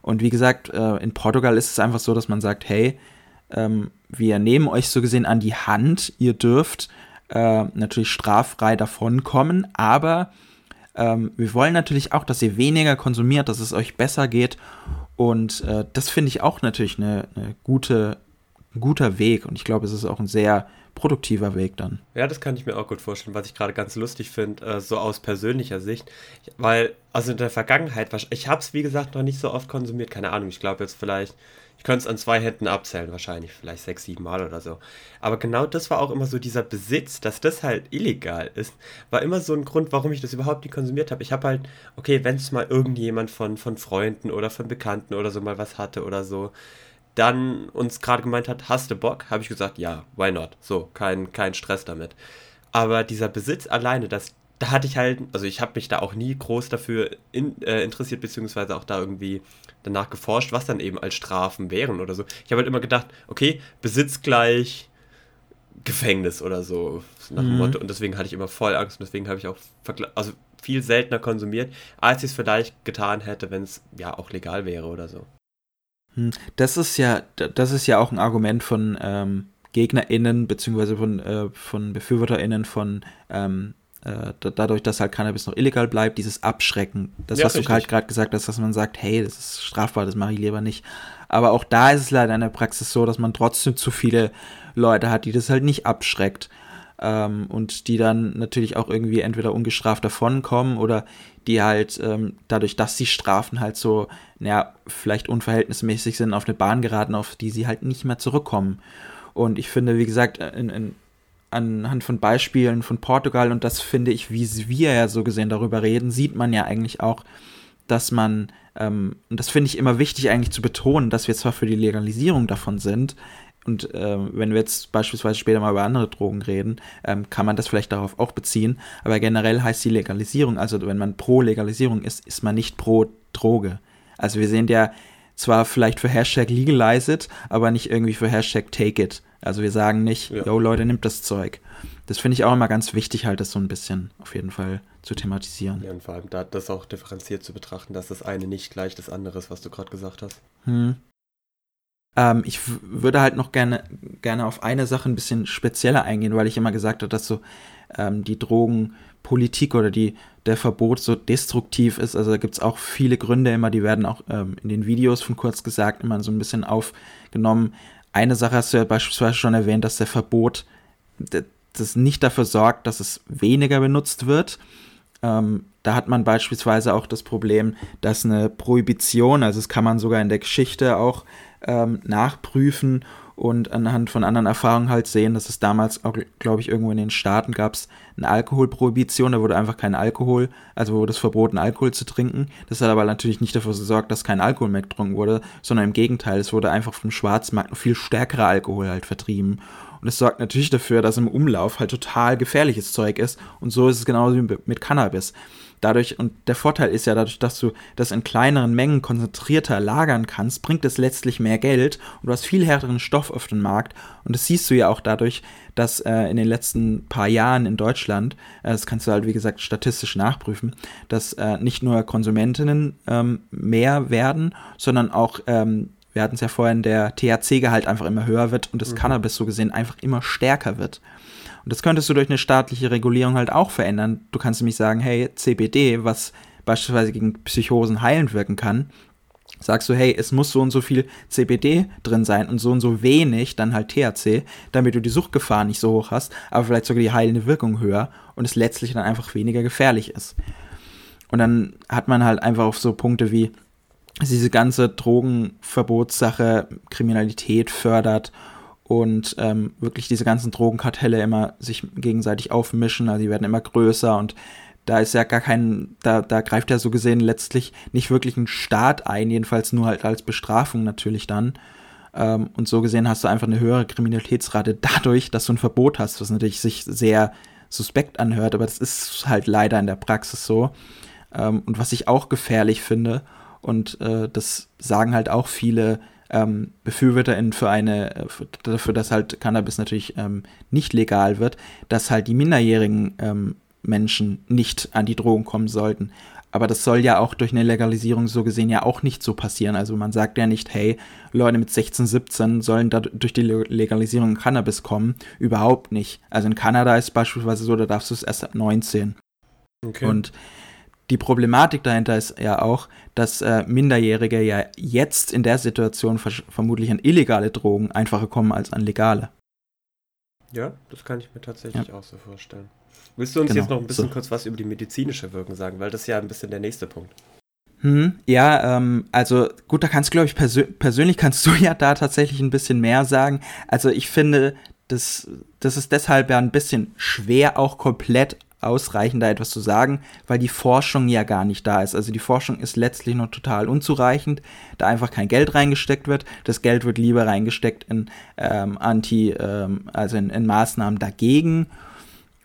Und wie gesagt, äh, in Portugal ist es einfach so, dass man sagt, hey, ähm, wir nehmen euch so gesehen an die Hand, ihr dürft äh, natürlich straffrei davonkommen, aber ähm, wir wollen natürlich auch, dass ihr weniger konsumiert, dass es euch besser geht und äh, das finde ich auch natürlich eine, eine gute, ein guter Weg. Und ich glaube, es ist auch ein sehr produktiver Weg dann. Ja, das kann ich mir auch gut vorstellen, was ich gerade ganz lustig finde, äh, so aus persönlicher Sicht. Weil, also in der Vergangenheit, ich habe es wie gesagt noch nicht so oft konsumiert, keine Ahnung, ich glaube jetzt vielleicht ich könnte es an zwei Händen abzählen, wahrscheinlich, vielleicht sechs, sieben Mal oder so. Aber genau das war auch immer so dieser Besitz, dass das halt illegal ist, war immer so ein Grund, warum ich das überhaupt nicht konsumiert habe. Ich habe halt, okay, wenn es mal irgendjemand von, von Freunden oder von Bekannten oder so mal was hatte oder so, dann uns gerade gemeint hat, hast du Bock? Habe ich gesagt, ja, why not? So, kein, kein Stress damit. Aber dieser Besitz alleine, das, da hatte ich halt, also ich habe mich da auch nie groß dafür in, äh, interessiert, beziehungsweise auch da irgendwie danach geforscht, was dann eben als Strafen wären oder so. Ich habe halt immer gedacht, okay, Besitz gleich Gefängnis oder so nach dem mhm. Motto. Und deswegen hatte ich immer voll Angst und deswegen habe ich auch also viel seltener konsumiert, als ich es vielleicht getan hätte, wenn es ja auch legal wäre oder so. Hm, das ist ja, das ist ja auch ein Argument von ähm, GegnerInnen, beziehungsweise von, äh, von BefürworterInnen von ähm, äh, dadurch, dass halt Cannabis noch illegal bleibt, dieses Abschrecken. Das, ja, was richtig. du halt gerade gesagt hast, dass man sagt, hey, das ist strafbar, das mache ich lieber nicht. Aber auch da ist es leider in der Praxis so, dass man trotzdem zu viele Leute hat, die das halt nicht abschreckt. Ähm, und die dann natürlich auch irgendwie entweder ungestraft davonkommen oder die halt ähm, dadurch, dass die Strafen halt so, naja, vielleicht unverhältnismäßig sind, auf eine Bahn geraten, auf die sie halt nicht mehr zurückkommen. Und ich finde, wie gesagt, in, in anhand von Beispielen von Portugal und das finde ich, wie wir ja so gesehen darüber reden, sieht man ja eigentlich auch, dass man, ähm, und das finde ich immer wichtig eigentlich zu betonen, dass wir zwar für die Legalisierung davon sind, und äh, wenn wir jetzt beispielsweise später mal über andere Drogen reden, ähm, kann man das vielleicht darauf auch beziehen. Aber generell heißt die Legalisierung, also wenn man pro Legalisierung ist, ist man nicht pro Droge. Also wir sind ja zwar vielleicht für Hashtag legalize it, aber nicht irgendwie für Hashtag take it. Also wir sagen nicht, ja. yo Leute, nimmt das Zeug. Das finde ich auch immer ganz wichtig, halt das so ein bisschen auf jeden Fall zu thematisieren. Ja, und vor allem da das auch differenziert zu betrachten, dass das eine nicht gleich das andere ist, was du gerade gesagt hast. Hm. Ähm, ich würde halt noch gerne, gerne auf eine Sache ein bisschen spezieller eingehen, weil ich immer gesagt habe, dass so ähm, die Drogenpolitik oder die, der Verbot so destruktiv ist. Also da gibt es auch viele Gründe immer, die werden auch ähm, in den Videos von kurz gesagt immer so ein bisschen aufgenommen. Eine Sache hast du ja beispielsweise schon erwähnt, dass der Verbot das nicht dafür sorgt, dass es weniger benutzt wird. Ähm, da hat man beispielsweise auch das Problem, dass eine Prohibition, also das kann man sogar in der Geschichte auch ähm, nachprüfen und anhand von anderen Erfahrungen halt sehen, dass es damals auch, glaube ich, irgendwo in den Staaten gab es eine Alkoholprohibition, da wurde einfach kein Alkohol, also wurde es verboten, Alkohol zu trinken. Das hat aber natürlich nicht dafür gesorgt, dass kein Alkohol mehr getrunken wurde, sondern im Gegenteil, es wurde einfach vom Schwarzmarkt noch viel stärkerer Alkohol halt vertrieben. Und es sorgt natürlich dafür, dass im Umlauf halt total gefährliches Zeug ist. Und so ist es genauso wie mit Cannabis dadurch, und der Vorteil ist ja dadurch, dass du das in kleineren Mengen konzentrierter lagern kannst, bringt es letztlich mehr Geld und du hast viel härteren Stoff auf dem Markt. Und das siehst du ja auch dadurch, dass äh, in den letzten paar Jahren in Deutschland, äh, das kannst du halt wie gesagt statistisch nachprüfen, dass äh, nicht nur Konsumentinnen ähm, mehr werden, sondern auch ähm, wir hatten es ja vorhin, der THC-Gehalt einfach immer höher wird und das mhm. Cannabis so gesehen einfach immer stärker wird. Und das könntest du durch eine staatliche Regulierung halt auch verändern. Du kannst nämlich sagen, hey, CBD, was beispielsweise gegen Psychosen heilend wirken kann, sagst du, hey, es muss so und so viel CBD drin sein und so und so wenig dann halt THC, damit du die Suchtgefahr nicht so hoch hast, aber vielleicht sogar die heilende Wirkung höher und es letztlich dann einfach weniger gefährlich ist. Und dann hat man halt einfach auf so Punkte wie diese ganze Drogenverbotssache Kriminalität fördert und ähm, wirklich diese ganzen Drogenkartelle immer sich gegenseitig aufmischen, also die werden immer größer und da ist ja gar kein, da, da greift ja so gesehen letztlich nicht wirklich ein Staat ein, jedenfalls nur halt als Bestrafung natürlich dann. Ähm, und so gesehen hast du einfach eine höhere Kriminalitätsrate dadurch, dass du ein Verbot hast, was natürlich sich sehr suspekt anhört, aber das ist halt leider in der Praxis so. Ähm, und was ich auch gefährlich finde, und äh, das sagen halt auch viele ähm, BefürworterInnen für eine, äh, für, dafür, dass halt Cannabis natürlich ähm, nicht legal wird, dass halt die minderjährigen ähm, Menschen nicht an die Drogen kommen sollten. Aber das soll ja auch durch eine Legalisierung so gesehen ja auch nicht so passieren. Also man sagt ja nicht, hey, Leute mit 16, 17 sollen da durch die Legalisierung Cannabis kommen. Überhaupt nicht. Also in Kanada ist es beispielsweise so, da darfst du es erst ab 19. Okay. Und die Problematik dahinter ist ja auch, dass äh, Minderjährige ja jetzt in der Situation vermutlich an illegale Drogen einfacher kommen als an legale. Ja, das kann ich mir tatsächlich ja. auch so vorstellen. Willst du uns genau, jetzt noch ein bisschen so. kurz was über die medizinische Wirkung sagen, weil das ist ja ein bisschen der nächste Punkt. Hm, ja, ähm, also gut, da kannst du, glaube ich, persö persönlich kannst du ja da tatsächlich ein bisschen mehr sagen. Also ich finde, das, das ist deshalb ja ein bisschen schwer, auch komplett ausreichend da etwas zu sagen, weil die Forschung ja gar nicht da ist. Also die Forschung ist letztlich noch total unzureichend, da einfach kein Geld reingesteckt wird. Das Geld wird lieber reingesteckt in ähm, Anti, ähm, also in, in, Maßnahmen dagegen.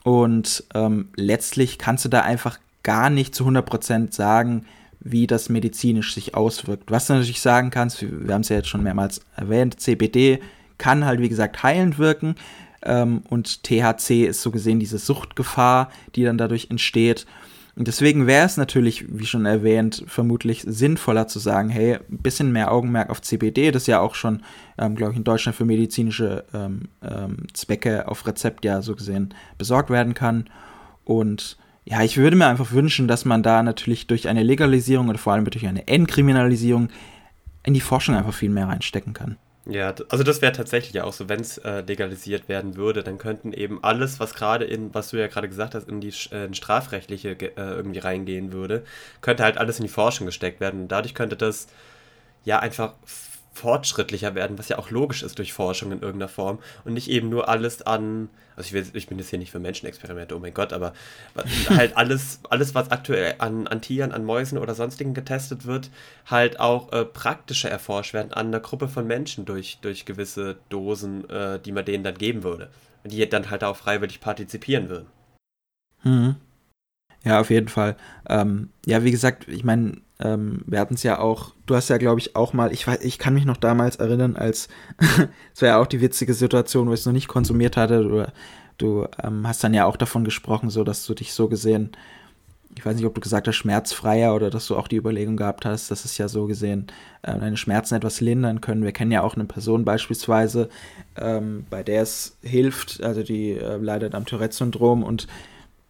Und ähm, letztlich kannst du da einfach gar nicht zu 100% sagen, wie das medizinisch sich auswirkt. Was du natürlich sagen kannst, wir haben es ja jetzt schon mehrmals erwähnt, CBD kann halt wie gesagt heilend wirken. Ähm, und THC ist so gesehen diese Suchtgefahr, die dann dadurch entsteht. Und deswegen wäre es natürlich, wie schon erwähnt, vermutlich sinnvoller zu sagen, hey, ein bisschen mehr Augenmerk auf CBD, das ja auch schon, ähm, glaube ich, in Deutschland für medizinische ähm, ähm, Zwecke auf Rezept ja so gesehen besorgt werden kann. Und ja, ich würde mir einfach wünschen, dass man da natürlich durch eine Legalisierung oder vor allem durch eine Entkriminalisierung in die Forschung einfach viel mehr reinstecken kann. Ja, also das wäre tatsächlich auch so, wenn es äh, legalisiert werden würde, dann könnten eben alles, was gerade in, was du ja gerade gesagt hast, in die äh, in strafrechtliche äh, irgendwie reingehen würde, könnte halt alles in die Forschung gesteckt werden. Und dadurch könnte das ja einfach fortschrittlicher werden, was ja auch logisch ist durch Forschung in irgendeiner Form und nicht eben nur alles an, also ich, will, ich bin jetzt hier nicht für Menschenexperimente, oh mein Gott, aber halt alles, alles, was aktuell an, an Tieren, an Mäusen oder sonstigen getestet wird, halt auch äh, praktischer erforscht werden an einer Gruppe von Menschen durch, durch gewisse Dosen, äh, die man denen dann geben würde, die dann halt auch freiwillig partizipieren würden. Mhm. Ja, auf jeden Fall. Ähm, ja, wie gesagt, ich meine, ähm, wir hatten es ja auch, du hast ja, glaube ich, auch mal, ich weiß, ich kann mich noch damals erinnern, als, es wäre ja auch die witzige Situation, wo ich es noch nicht konsumiert hatte, du, du ähm, hast dann ja auch davon gesprochen, so dass du dich so gesehen, ich weiß nicht, ob du gesagt hast, schmerzfreier oder dass du auch die Überlegung gehabt hast, dass es ja so gesehen äh, deine Schmerzen etwas lindern können. Wir kennen ja auch eine Person beispielsweise, ähm, bei der es hilft, also die äh, leidet am Tourette-Syndrom und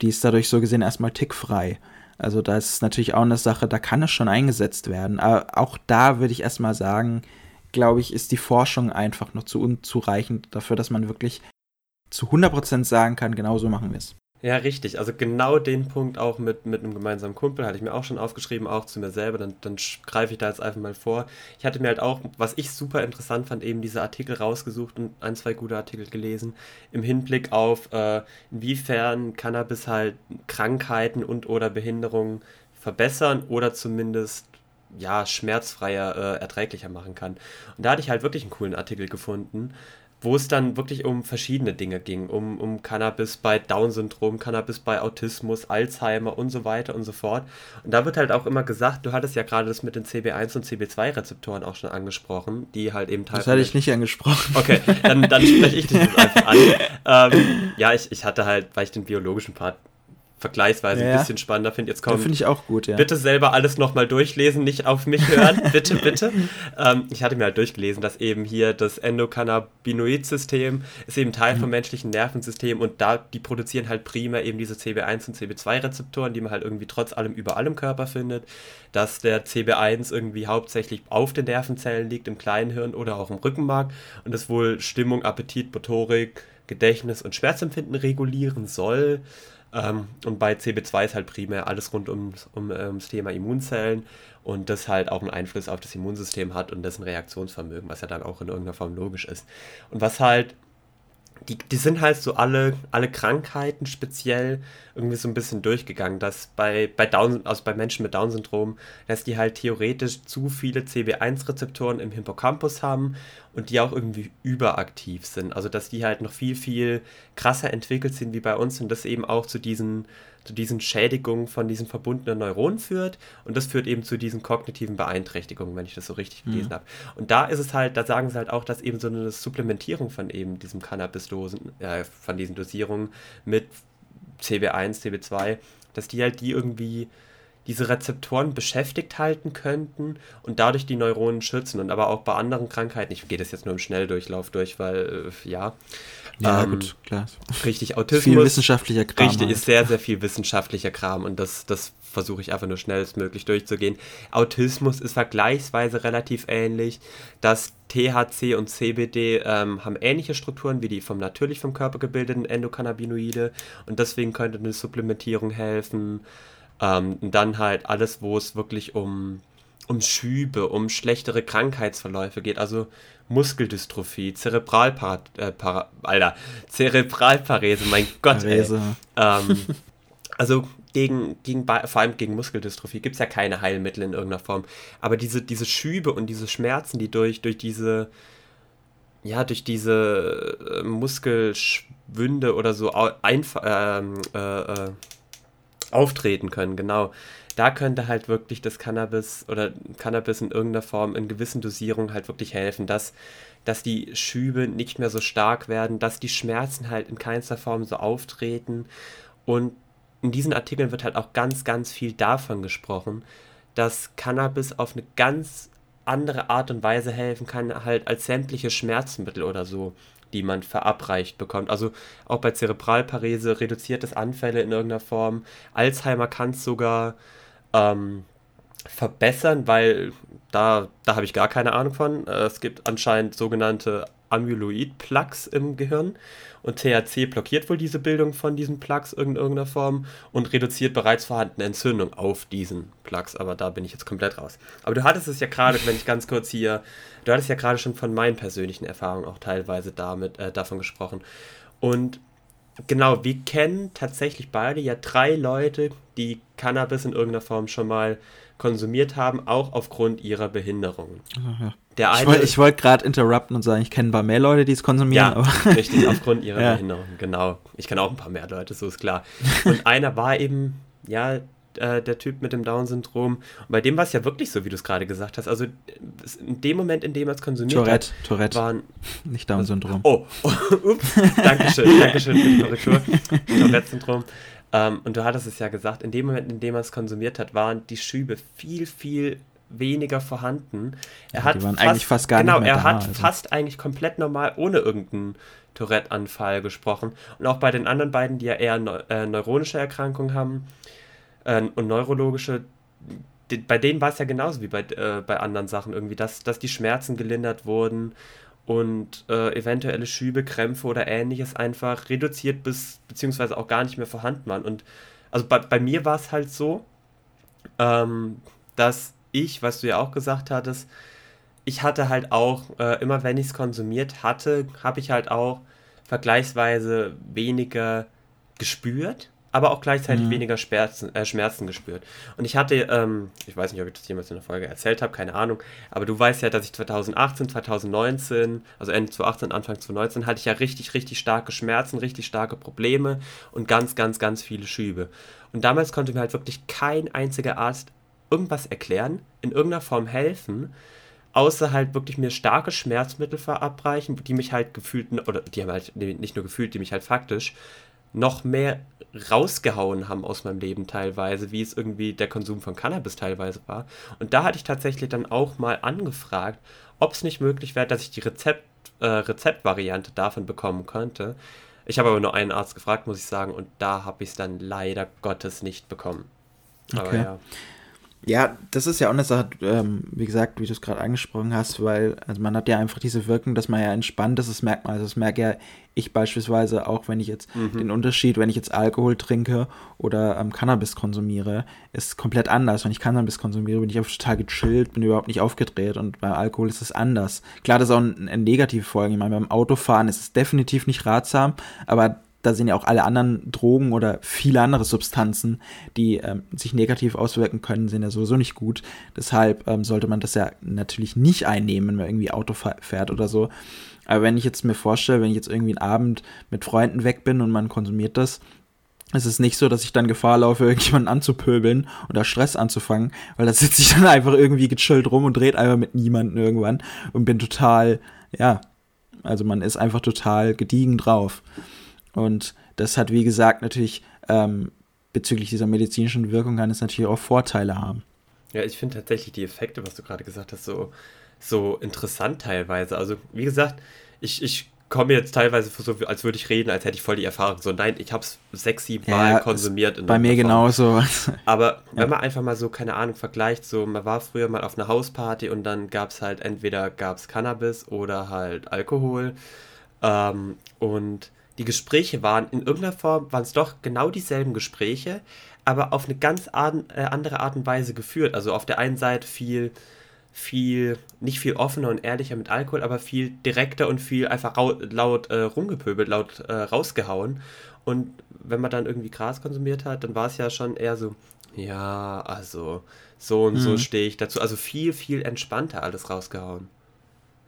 die ist dadurch so gesehen erstmal tickfrei. Also da ist natürlich auch eine Sache, da kann es schon eingesetzt werden. Aber auch da würde ich erstmal sagen, glaube ich, ist die Forschung einfach noch zu unzureichend dafür, dass man wirklich zu 100% sagen kann, genau so machen wir es. Ja, richtig. Also genau den Punkt auch mit, mit einem gemeinsamen Kumpel hatte ich mir auch schon aufgeschrieben, auch zu mir selber. Dann, dann greife ich da jetzt einfach mal vor. Ich hatte mir halt auch, was ich super interessant fand, eben diese Artikel rausgesucht und ein, zwei gute Artikel gelesen, im Hinblick auf, äh, inwiefern Cannabis halt Krankheiten und oder Behinderungen verbessern oder zumindest ja, schmerzfreier, äh, erträglicher machen kann. Und da hatte ich halt wirklich einen coolen Artikel gefunden, wo es dann wirklich um verschiedene Dinge ging, um, um Cannabis bei Down-Syndrom, Cannabis bei Autismus, Alzheimer und so weiter und so fort. Und da wird halt auch immer gesagt, du hattest ja gerade das mit den CB1 und CB2-Rezeptoren auch schon angesprochen, die halt eben teilweise. Das hatte ich nicht angesprochen. Okay, dann, dann spreche ich das einfach an. ähm, ja, ich, ich hatte halt, weil ich den biologischen Part vergleichsweise ja, ein bisschen spannender finde. Jetzt kommt. Finde ich auch gut, ja. Bitte selber alles nochmal durchlesen, nicht auf mich hören. bitte, bitte. Ähm, ich hatte mir halt durchgelesen, dass eben hier das Endokannabinoid-System ist eben Teil mhm. vom menschlichen Nervensystem und da, die produzieren halt primär eben diese CB1 und CB2-Rezeptoren, die man halt irgendwie trotz allem überall im Körper findet. Dass der CB1 irgendwie hauptsächlich auf den Nervenzellen liegt, im kleinen Hirn oder auch im Rückenmark und das wohl Stimmung, Appetit, Motorik, Gedächtnis und Schmerzempfinden regulieren soll. Ähm, und bei CB2 ist halt primär alles rund ums, um, um das Thema Immunzellen und das halt auch einen Einfluss auf das Immunsystem hat und dessen Reaktionsvermögen, was ja dann auch in irgendeiner Form logisch ist. Und was halt die, die sind halt so alle, alle Krankheiten speziell irgendwie so ein bisschen durchgegangen, dass bei, bei Down, also bei Menschen mit Down-Syndrom, dass die halt theoretisch zu viele CB1-Rezeptoren im Hippocampus haben und die auch irgendwie überaktiv sind. Also dass die halt noch viel, viel krasser entwickelt sind wie bei uns und das eben auch zu diesen zu diesen Schädigungen von diesen verbundenen Neuronen führt und das führt eben zu diesen kognitiven Beeinträchtigungen, wenn ich das so richtig mhm. gelesen habe. Und da ist es halt, da sagen sie halt auch, dass eben so eine Supplementierung von eben diesem Cannabis-Dosen, äh, von diesen Dosierungen mit CB1, CB2, dass die halt die irgendwie diese Rezeptoren beschäftigt halten könnten und dadurch die Neuronen schützen. Und aber auch bei anderen Krankheiten, ich gehe das jetzt nur im Schnelldurchlauf durch, weil äh, ja. Ja, ähm, gut, klar. Richtig, Autismus. Viel wissenschaftlicher Kram. Richtig, halt. ist sehr, sehr viel wissenschaftlicher Kram und das, das versuche ich einfach nur schnellstmöglich durchzugehen. Autismus ist vergleichsweise relativ ähnlich. Das THC und CBD ähm, haben ähnliche Strukturen wie die vom natürlich vom Körper gebildeten Endokannabinoide und deswegen könnte eine Supplementierung helfen. Ähm, dann halt alles, wo es wirklich um, um Schübe, um schlechtere Krankheitsverläufe geht, also Muskeldystrophie, Zerebralpar äh, Alter, Zerebralparese, mein Gott. Ähm, also gegen, gegen, vor allem gegen Muskeldystrophie gibt es ja keine Heilmittel in irgendeiner Form. Aber diese, diese Schübe und diese Schmerzen, die durch, durch diese, ja, durch diese äh, Muskelschwünde oder so ähm, äh, äh, auftreten können, genau. Da könnte halt wirklich das Cannabis oder Cannabis in irgendeiner Form in gewissen Dosierungen halt wirklich helfen, dass, dass die Schübe nicht mehr so stark werden, dass die Schmerzen halt in keinster Form so auftreten. Und in diesen Artikeln wird halt auch ganz, ganz viel davon gesprochen, dass Cannabis auf eine ganz andere Art und Weise helfen kann, halt als sämtliche Schmerzmittel oder so die man verabreicht bekommt. Also auch bei Zerebralparese reduziert es Anfälle in irgendeiner Form. Alzheimer kann es sogar ähm, verbessern, weil da, da habe ich gar keine Ahnung von. Äh, es gibt anscheinend sogenannte Amyloid-Plaques im Gehirn und THC blockiert wohl diese Bildung von diesen Plaques in irgendeiner Form und reduziert bereits vorhandene Entzündung auf diesen Plaques, aber da bin ich jetzt komplett raus. Aber du hattest es ja gerade, wenn ich ganz kurz hier, du hattest ja gerade schon von meinen persönlichen Erfahrungen auch teilweise damit, äh, davon gesprochen. Und genau, wir kennen tatsächlich beide ja drei Leute, die Cannabis in irgendeiner Form schon mal konsumiert haben, auch aufgrund ihrer Behinderung. Ja. Der eine, ich wollte wollt gerade interrupten und sagen, ich kenne ein paar mehr Leute, die es konsumieren. Ja, richtig, aufgrund ihrer ja. Behinderung, genau. Ich kenne auch ein paar mehr Leute, so ist klar. Und einer war eben, ja, äh, der Typ mit dem Down-Syndrom. Und bei dem war es ja wirklich so, wie du es gerade gesagt hast. Also in dem Moment, in dem er es konsumiert Tourette, hat, Tourette. waren... Nicht Down-Syndrom. Oh, oh ups, Dankeschön, Dankeschön für die Korrektur. Tourette-Syndrom. Ähm, und du hattest es ja gesagt, in dem Moment, in dem er es konsumiert hat, waren die Schübe viel, viel weniger vorhanden. Er ja, hat die waren fast, eigentlich fast gar genau, nicht mehr er da, hat also. fast eigentlich komplett normal ohne irgendeinen Tourette-Anfall gesprochen. Und auch bei den anderen beiden, die ja eher neu, äh, neuronische Erkrankungen haben äh, und neurologische, die, bei denen war es ja genauso wie bei, äh, bei anderen Sachen irgendwie, dass, dass die Schmerzen gelindert wurden und äh, eventuelle Schübe, Krämpfe oder ähnliches einfach reduziert bis beziehungsweise auch gar nicht mehr vorhanden waren. Und also bei, bei mir war es halt so, ähm, dass ich, was du ja auch gesagt hattest, ich hatte halt auch, äh, immer wenn ich es konsumiert hatte, habe ich halt auch vergleichsweise weniger gespürt, aber auch gleichzeitig mhm. weniger Schmerzen, äh, Schmerzen gespürt. Und ich hatte, ähm, ich weiß nicht, ob ich das jemals in der Folge erzählt habe, keine Ahnung, aber du weißt ja, dass ich 2018, 2019, also Ende 2018, Anfang 2019, hatte ich ja richtig, richtig starke Schmerzen, richtig starke Probleme und ganz, ganz, ganz viele Schübe. Und damals konnte mir halt wirklich kein einziger Arzt irgendwas erklären, in irgendeiner Form helfen, außer halt wirklich mir starke Schmerzmittel verabreichen, die mich halt gefühlt, oder die haben halt nicht nur gefühlt, die mich halt faktisch noch mehr rausgehauen haben aus meinem Leben teilweise, wie es irgendwie der Konsum von Cannabis teilweise war. Und da hatte ich tatsächlich dann auch mal angefragt, ob es nicht möglich wäre, dass ich die Rezept, äh, Rezeptvariante davon bekommen könnte. Ich habe aber nur einen Arzt gefragt, muss ich sagen, und da habe ich es dann leider Gottes nicht bekommen. Aber okay. ja. Ja, das ist ja auch eine Sache, ähm, wie gesagt, wie du es gerade angesprochen hast, weil also man hat ja einfach diese Wirkung, dass man ja entspannt ist, das merkt man. Also das merke ja ich beispielsweise auch, wenn ich jetzt mhm. den Unterschied, wenn ich jetzt Alkohol trinke oder ähm, Cannabis konsumiere, ist komplett anders. Wenn ich Cannabis konsumiere, bin ich einfach total gechillt, bin überhaupt nicht aufgedreht und beim Alkohol ist es anders. Klar, das ist auch eine ein negative Folge. Ich meine, beim Autofahren ist es definitiv nicht ratsam, aber da sind ja auch alle anderen Drogen oder viele andere Substanzen, die ähm, sich negativ auswirken können, sind ja sowieso nicht gut. Deshalb ähm, sollte man das ja natürlich nicht einnehmen, wenn man irgendwie Auto fährt oder so. Aber wenn ich jetzt mir vorstelle, wenn ich jetzt irgendwie einen Abend mit Freunden weg bin und man konsumiert das, es ist nicht so, dass ich dann Gefahr laufe, irgendjemanden anzupöbeln oder Stress anzufangen, weil da sitze ich dann einfach irgendwie gechillt rum und dreht einfach mit niemandem irgendwann und bin total, ja, also man ist einfach total gediegen drauf. Und das hat, wie gesagt, natürlich ähm, bezüglich dieser medizinischen Wirkung kann es natürlich auch Vorteile haben. Ja, ich finde tatsächlich die Effekte, was du gerade gesagt hast, so, so interessant teilweise. Also, wie gesagt, ich, ich komme jetzt teilweise so, als würde ich reden, als hätte ich voll die Erfahrung. So, nein, ich habe es sechs, sieben Mal ja, konsumiert. bei mir genauso. Aber ja. wenn man einfach mal so, keine Ahnung, vergleicht, so, man war früher mal auf einer Hausparty und dann gab es halt entweder gab's Cannabis oder halt Alkohol. Ähm, und die Gespräche waren in irgendeiner Form, waren es doch genau dieselben Gespräche, aber auf eine ganz art, äh, andere Art und Weise geführt. Also auf der einen Seite viel, viel, nicht viel offener und ehrlicher mit Alkohol, aber viel direkter und viel einfach laut äh, rumgepöbelt, laut äh, rausgehauen. Und wenn man dann irgendwie Gras konsumiert hat, dann war es ja schon eher so, ja, also so und mhm. so stehe ich dazu. Also viel, viel entspannter alles rausgehauen.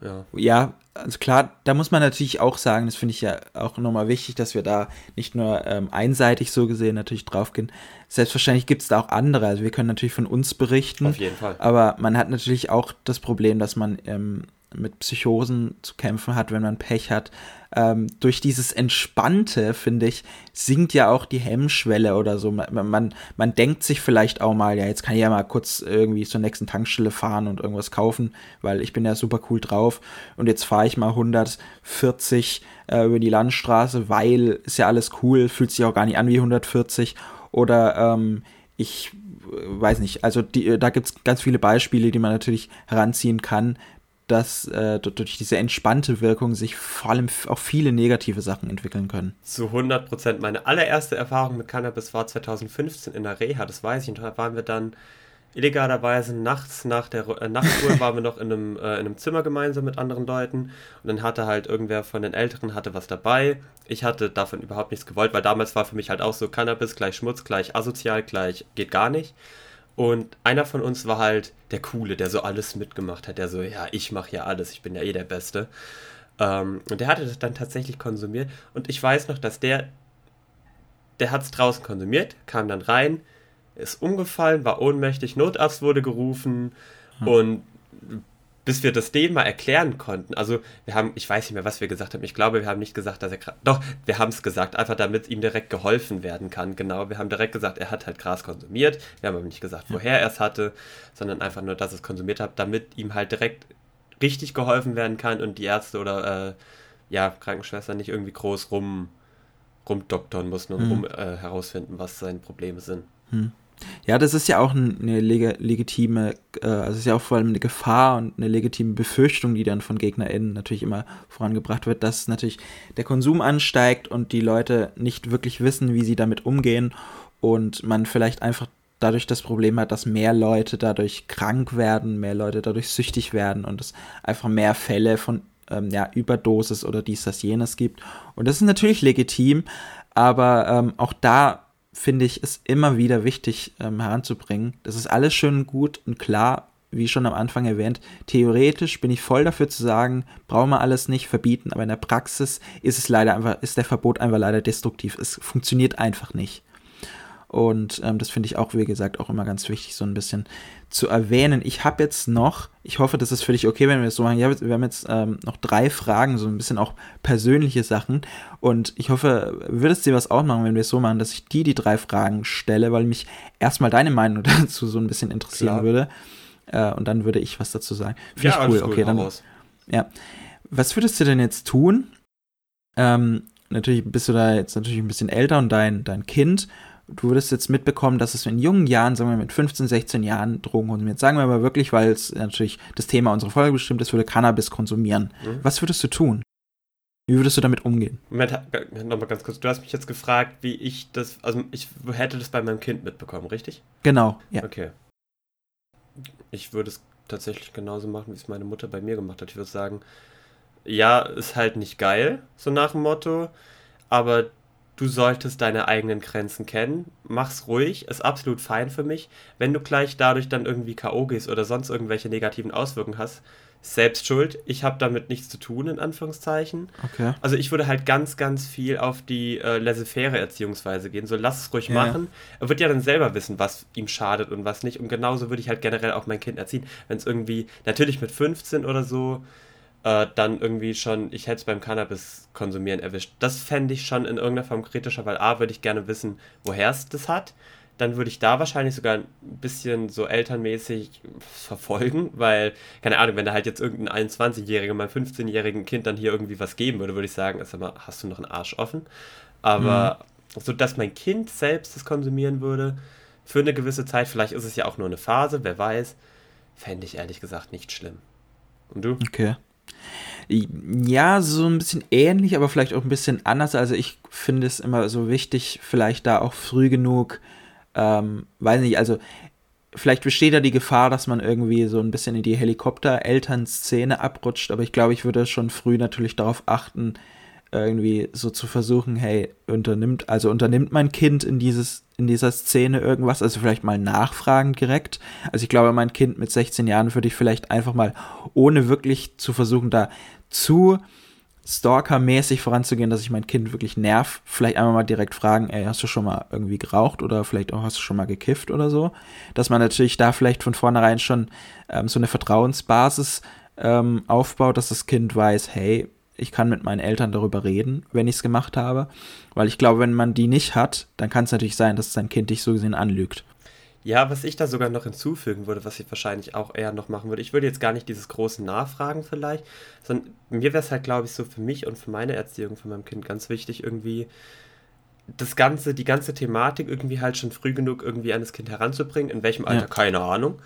Ja. ja, also klar, da muss man natürlich auch sagen, das finde ich ja auch nochmal wichtig, dass wir da nicht nur ähm, einseitig so gesehen natürlich draufgehen. Selbstverständlich gibt es da auch andere. Also wir können natürlich von uns berichten. Auf jeden Fall. Aber man hat natürlich auch das Problem, dass man ähm, mit Psychosen zu kämpfen hat, wenn man Pech hat. Ähm, durch dieses Entspannte, finde ich, sinkt ja auch die Hemmschwelle oder so. Man, man, man denkt sich vielleicht auch mal, ja, jetzt kann ich ja mal kurz irgendwie zur nächsten Tankstelle fahren und irgendwas kaufen, weil ich bin ja super cool drauf und jetzt fahre ich mal 140 äh, über die Landstraße, weil ist ja alles cool, fühlt sich auch gar nicht an wie 140 oder ähm, ich weiß nicht, also die, da gibt es ganz viele Beispiele, die man natürlich heranziehen kann, dass äh, durch diese entspannte Wirkung sich vor allem auch viele negative Sachen entwickeln können. Zu 100 Prozent. Meine allererste Erfahrung mit Cannabis war 2015 in der Reha, das weiß ich. Und da waren wir dann illegalerweise nachts nach der äh, Nachtruhe waren wir noch in einem, äh, in einem Zimmer gemeinsam mit anderen Leuten und dann hatte halt irgendwer von den Älteren hatte was dabei. Ich hatte davon überhaupt nichts gewollt, weil damals war für mich halt auch so Cannabis gleich Schmutz, gleich asozial, gleich geht gar nicht. Und einer von uns war halt der Coole, der so alles mitgemacht hat, der so, ja, ich mache ja alles, ich bin ja eh der Beste. Ähm, und der hatte das dann tatsächlich konsumiert. Und ich weiß noch, dass der, der hat es draußen konsumiert, kam dann rein, ist umgefallen, war ohnmächtig, Notarzt wurde gerufen hm. und bis wir das denen mal erklären konnten. Also wir haben, ich weiß nicht mehr, was wir gesagt haben. Ich glaube, wir haben nicht gesagt, dass er doch, wir haben es gesagt, einfach damit ihm direkt geholfen werden kann. Genau, wir haben direkt gesagt, er hat halt Gras konsumiert. Wir haben aber nicht gesagt, woher er es hatte, sondern einfach nur, dass er es konsumiert hat, damit ihm halt direkt richtig geholfen werden kann und die Ärzte oder äh, ja Krankenschwestern nicht irgendwie groß rum rumdoktern mussten und mhm. rum äh, herausfinden, was seine Probleme sind. Mhm. Ja, das ist ja auch eine leg legitime, äh, also ist ja auch vor allem eine Gefahr und eine legitime Befürchtung, die dann von GegnerInnen natürlich immer vorangebracht wird, dass natürlich der Konsum ansteigt und die Leute nicht wirklich wissen, wie sie damit umgehen und man vielleicht einfach dadurch das Problem hat, dass mehr Leute dadurch krank werden, mehr Leute dadurch süchtig werden und es einfach mehr Fälle von ähm, ja, Überdosis oder dies, das, jenes gibt. Und das ist natürlich legitim, aber ähm, auch da finde ich, ist immer wieder wichtig ähm, heranzubringen. Das ist alles schön gut und klar, wie schon am Anfang erwähnt. Theoretisch bin ich voll dafür zu sagen, brauchen wir alles nicht verbieten, aber in der Praxis ist es leider einfach, ist der Verbot einfach leider destruktiv. Es funktioniert einfach nicht. Und ähm, das finde ich auch, wie gesagt, auch immer ganz wichtig, so ein bisschen zu erwähnen. Ich habe jetzt noch, ich hoffe, das ist für dich okay, wenn wir das so machen. Ja, wir haben jetzt ähm, noch drei Fragen, so ein bisschen auch persönliche Sachen. Und ich hoffe, würdest du dir was ausmachen, wenn wir es so machen, dass ich dir die drei Fragen stelle, weil mich erstmal deine Meinung dazu so ein bisschen interessieren Klar. würde. Äh, und dann würde ich was dazu sagen. Finde ja, ich cool. Okay, dann. Raus. Ja. Was würdest du denn jetzt tun? Ähm, natürlich bist du da jetzt natürlich ein bisschen älter und dein, dein Kind du würdest jetzt mitbekommen, dass es in jungen Jahren, sagen wir mit 15, 16 Jahren Drogen konsumiert. Sagen wir mal wirklich, weil es natürlich das Thema unserer Folge bestimmt ist, würde Cannabis konsumieren. Mhm. Was würdest du tun? Wie würdest du damit umgehen? Moment, nochmal ganz kurz. Du hast mich jetzt gefragt, wie ich das, also ich hätte das bei meinem Kind mitbekommen, richtig? Genau, ja. Okay. Ich würde es tatsächlich genauso machen, wie es meine Mutter bei mir gemacht hat. Ich würde sagen, ja, ist halt nicht geil, so nach dem Motto, aber du solltest deine eigenen Grenzen kennen. Mach's ruhig, ist absolut fein für mich. Wenn du gleich dadurch dann irgendwie K.O. gehst oder sonst irgendwelche negativen Auswirkungen hast, selbst schuld. Ich habe damit nichts zu tun, in Anführungszeichen. Okay. Also ich würde halt ganz, ganz viel auf die äh, laissez-faire Erziehungsweise gehen. So, lass es ruhig ja. machen. Er wird ja dann selber wissen, was ihm schadet und was nicht. Und genauso würde ich halt generell auch mein Kind erziehen. Wenn es irgendwie, natürlich mit 15 oder so, äh, dann irgendwie schon, ich hätte es beim Cannabis konsumieren erwischt. Das fände ich schon in irgendeiner Form kritischer, weil A, würde ich gerne wissen, woher es das hat. Dann würde ich da wahrscheinlich sogar ein bisschen so elternmäßig verfolgen, weil, keine Ahnung, wenn da halt jetzt irgendein 21-Jähriger meinem 15-jährigen Kind dann hier irgendwie was geben würde, würde ich sagen, sag mal, hast du noch einen Arsch offen? Aber mhm. so, dass mein Kind selbst das konsumieren würde, für eine gewisse Zeit, vielleicht ist es ja auch nur eine Phase, wer weiß, fände ich ehrlich gesagt nicht schlimm. Und du? Okay. Ja, so ein bisschen ähnlich, aber vielleicht auch ein bisschen anders. Also ich finde es immer so wichtig, vielleicht da auch früh genug, ähm, weiß nicht, also vielleicht besteht da die Gefahr, dass man irgendwie so ein bisschen in die Helikopter-Eltern-Szene abrutscht, aber ich glaube, ich würde schon früh natürlich darauf achten, irgendwie so zu versuchen, hey, unternimmt, also unternimmt mein Kind in dieses, in dieser Szene irgendwas, also vielleicht mal nachfragen direkt. Also ich glaube, mein Kind mit 16 Jahren würde ich vielleicht einfach mal, ohne wirklich zu versuchen, da zu Stalker-mäßig voranzugehen, dass ich mein Kind wirklich nerv, vielleicht einmal mal direkt fragen, ey, hast du schon mal irgendwie geraucht oder vielleicht auch hast du schon mal gekifft oder so, dass man natürlich da vielleicht von vornherein schon ähm, so eine Vertrauensbasis ähm, aufbaut, dass das Kind weiß, hey, ich kann mit meinen Eltern darüber reden, wenn ich es gemacht habe. Weil ich glaube, wenn man die nicht hat, dann kann es natürlich sein, dass sein Kind dich so gesehen anlügt. Ja, was ich da sogar noch hinzufügen würde, was ich wahrscheinlich auch eher noch machen würde, ich würde jetzt gar nicht dieses große Nachfragen vielleicht, sondern mir wäre es halt, glaube ich, so für mich und für meine Erziehung von meinem Kind ganz wichtig, irgendwie das Ganze, die ganze Thematik irgendwie halt schon früh genug irgendwie an das Kind heranzubringen. In welchem Alter, ja. keine Ahnung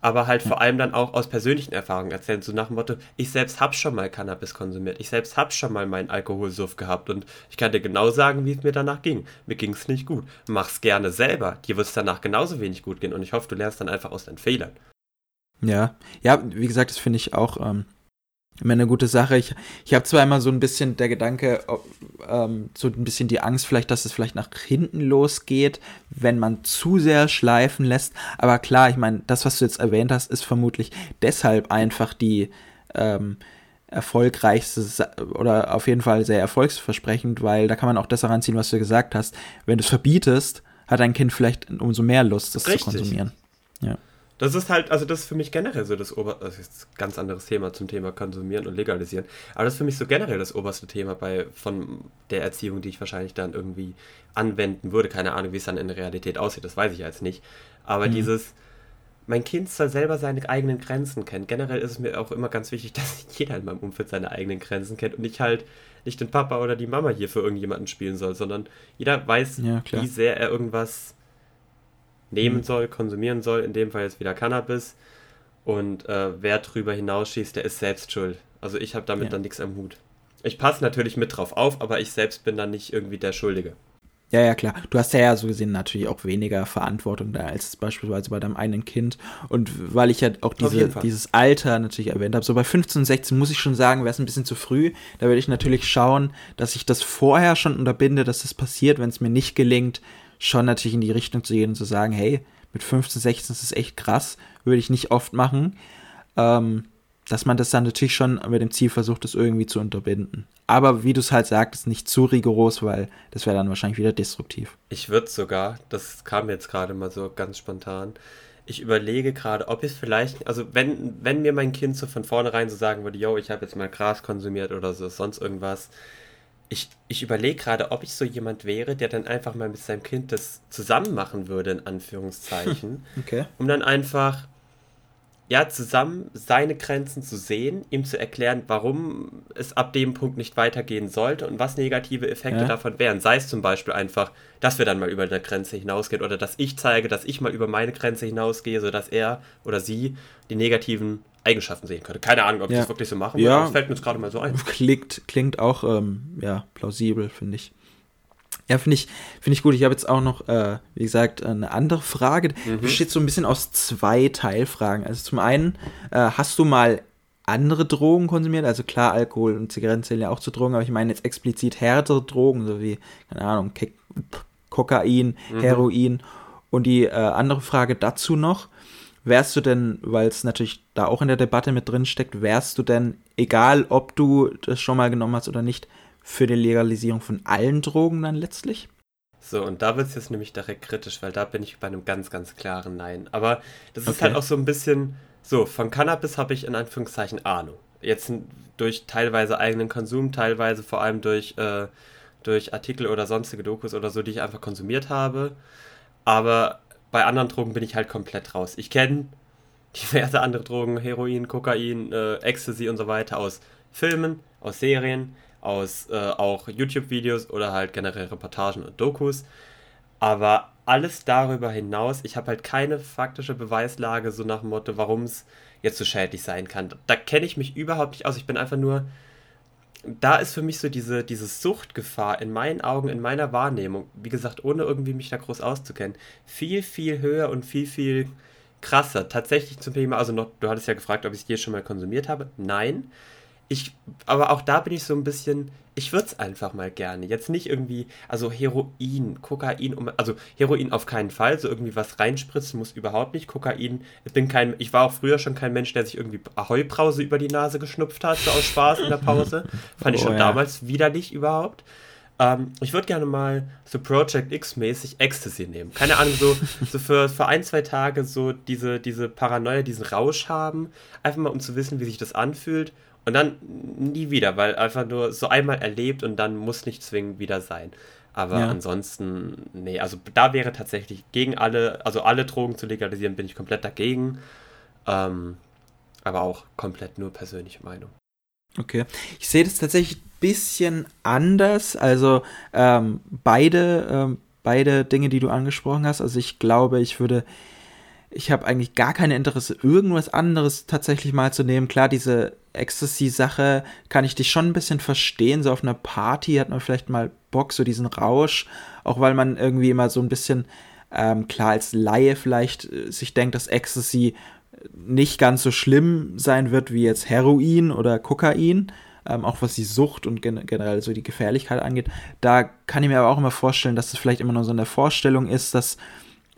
aber halt vor allem dann auch aus persönlichen Erfahrungen erzählen, so nach dem Motto, ich selbst habe schon mal Cannabis konsumiert, ich selbst habe schon mal meinen Alkoholsuff gehabt und ich kann dir genau sagen, wie es mir danach ging. Mir ging es nicht gut. Mach's gerne selber, dir wird es danach genauso wenig gut gehen und ich hoffe, du lernst dann einfach aus deinen Fehlern. Ja, ja, wie gesagt, das finde ich auch ähm, immer eine gute Sache. Ich, ich habe zwar immer so ein bisschen der Gedanke, ähm, so ein bisschen die Angst vielleicht, dass es vielleicht nach hinten losgeht, wenn man zu sehr schleifen lässt. Aber klar, ich meine, das, was du jetzt erwähnt hast, ist vermutlich deshalb einfach die ähm, erfolgreichste oder auf jeden Fall sehr erfolgsversprechend, weil da kann man auch das heranziehen, was du gesagt hast. Wenn du es verbietest, hat dein Kind vielleicht umso mehr Lust, das Richtig. zu konsumieren. Ja. Das ist halt, also das ist für mich generell so das oberste, das ist ein ganz anderes Thema zum Thema Konsumieren und Legalisieren, aber das ist für mich so generell das oberste Thema bei, von der Erziehung, die ich wahrscheinlich dann irgendwie anwenden würde. Keine Ahnung, wie es dann in der Realität aussieht, das weiß ich jetzt nicht. Aber mhm. dieses, mein Kind soll selber seine eigenen Grenzen kennen. Generell ist es mir auch immer ganz wichtig, dass jeder in meinem Umfeld seine eigenen Grenzen kennt und ich halt nicht den Papa oder die Mama hier für irgendjemanden spielen soll, sondern jeder weiß, ja, wie sehr er irgendwas nehmen mhm. soll, konsumieren soll, in dem Fall jetzt wieder Cannabis. Und äh, wer drüber hinausschießt, der ist selbst schuld. Also ich habe damit ja. dann nichts am Hut. Ich passe natürlich mit drauf auf, aber ich selbst bin dann nicht irgendwie der Schuldige. Ja, ja, klar. Du hast ja, ja so gesehen natürlich auch weniger Verantwortung da als beispielsweise bei deinem eigenen Kind. Und weil ich ja auch diese, dieses Alter natürlich erwähnt habe, so bei 15, 16 muss ich schon sagen, wäre es ein bisschen zu früh. Da würde ich natürlich schauen, dass ich das vorher schon unterbinde, dass das passiert, wenn es mir nicht gelingt, schon natürlich in die Richtung zu gehen und zu sagen, hey, mit 15, 16 ist es echt krass, würde ich nicht oft machen. Ähm, dass man das dann natürlich schon mit dem Ziel versucht, das irgendwie zu unterbinden. Aber wie du es halt sagtest, nicht zu rigoros, weil das wäre dann wahrscheinlich wieder destruktiv. Ich würde sogar, das kam jetzt gerade mal so ganz spontan, ich überlege gerade, ob ich es vielleicht, also wenn, wenn mir mein Kind so von vornherein so sagen würde, yo, ich habe jetzt mal Gras konsumiert oder so, sonst irgendwas, ich, ich überlege gerade, ob ich so jemand wäre, der dann einfach mal mit seinem Kind das zusammen machen würde, in Anführungszeichen. Okay. Um dann einfach ja, zusammen seine Grenzen zu sehen, ihm zu erklären, warum es ab dem Punkt nicht weitergehen sollte und was negative Effekte ja. davon wären. Sei es zum Beispiel einfach, dass wir dann mal über eine Grenze hinausgehen oder dass ich zeige, dass ich mal über meine Grenze hinausgehe, sodass er oder sie die negativen Eigenschaften sehen könnte. Keine Ahnung, ob ja. ich das wirklich so machen ja. Das fällt mir jetzt gerade mal so ein. Klingt, klingt auch ähm, ja, plausibel, finde ich. Ja, finde ich, find ich gut. Ich habe jetzt auch noch, äh, wie gesagt, eine andere Frage. Mhm. Besteht so ein bisschen aus zwei Teilfragen. Also zum einen, äh, hast du mal andere Drogen konsumiert? Also klar, Alkohol und Zigaretten zählen ja auch zu Drogen, aber ich meine jetzt explizit härtere Drogen, so wie, keine Ahnung, Ke Kokain, mhm. Heroin. Und die äh, andere Frage dazu noch, wärst du denn, weil es natürlich da auch in der Debatte mit drin steckt, wärst du denn, egal ob du das schon mal genommen hast oder nicht, für die Legalisierung von allen Drogen dann letztlich? So, und da wird es jetzt nämlich direkt kritisch, weil da bin ich bei einem ganz, ganz klaren Nein. Aber das ist halt auch so ein bisschen, so, von Cannabis habe ich in Anführungszeichen Ahnung. Jetzt durch teilweise eigenen Konsum, teilweise vor allem durch, äh, durch Artikel oder sonstige Dokus oder so, die ich einfach konsumiert habe. Aber bei anderen Drogen bin ich halt komplett raus. Ich kenne diverse andere Drogen, Heroin, Kokain, äh, Ecstasy und so weiter aus Filmen, aus Serien aus äh, auch YouTube-Videos oder halt generell Reportagen und Dokus. Aber alles darüber hinaus, ich habe halt keine faktische Beweislage, so nach dem Motto, warum es jetzt so schädlich sein kann. Da kenne ich mich überhaupt nicht aus. Ich bin einfach nur. Da ist für mich so diese, diese Suchtgefahr in meinen Augen, in meiner Wahrnehmung, wie gesagt, ohne irgendwie mich da groß auszukennen, viel, viel höher und viel, viel krasser. Tatsächlich zum Thema, also noch, du hattest ja gefragt, ob ich es je schon mal konsumiert habe. Nein ich, aber auch da bin ich so ein bisschen, ich würde es einfach mal gerne. Jetzt nicht irgendwie, also Heroin, Kokain, also Heroin auf keinen Fall, so irgendwie was reinspritzen muss überhaupt nicht. Kokain, ich bin kein, ich war auch früher schon kein Mensch, der sich irgendwie Ahoi-Brause über die Nase geschnupft hat, so aus Spaß in der Pause. Fand ich oh, schon ja. damals widerlich überhaupt. Ähm, ich würde gerne mal so Project X-mäßig Ecstasy nehmen. Keine Ahnung, so, so für, für ein, zwei Tage so diese, diese Paranoia, diesen Rausch haben. Einfach mal, um zu wissen, wie sich das anfühlt und dann nie wieder, weil einfach nur so einmal erlebt und dann muss nicht zwingend wieder sein. Aber ja. ansonsten, nee, also da wäre tatsächlich gegen alle, also alle Drogen zu legalisieren, bin ich komplett dagegen. Ähm, aber auch komplett nur persönliche Meinung. Okay. Ich sehe das tatsächlich ein bisschen anders. Also ähm, beide, ähm, beide Dinge, die du angesprochen hast. Also ich glaube, ich würde ich habe eigentlich gar keine Interesse, irgendwas anderes tatsächlich mal zu nehmen. Klar, diese Ecstasy-Sache kann ich dich schon ein bisschen verstehen. So auf einer Party hat man vielleicht mal Bock, so diesen Rausch, auch weil man irgendwie immer so ein bisschen, ähm, klar, als Laie vielleicht äh, sich denkt, dass Ecstasy nicht ganz so schlimm sein wird wie jetzt Heroin oder Kokain. Ähm, auch was die Sucht und gen generell so die Gefährlichkeit angeht. Da kann ich mir aber auch immer vorstellen, dass es vielleicht immer nur so eine Vorstellung ist, dass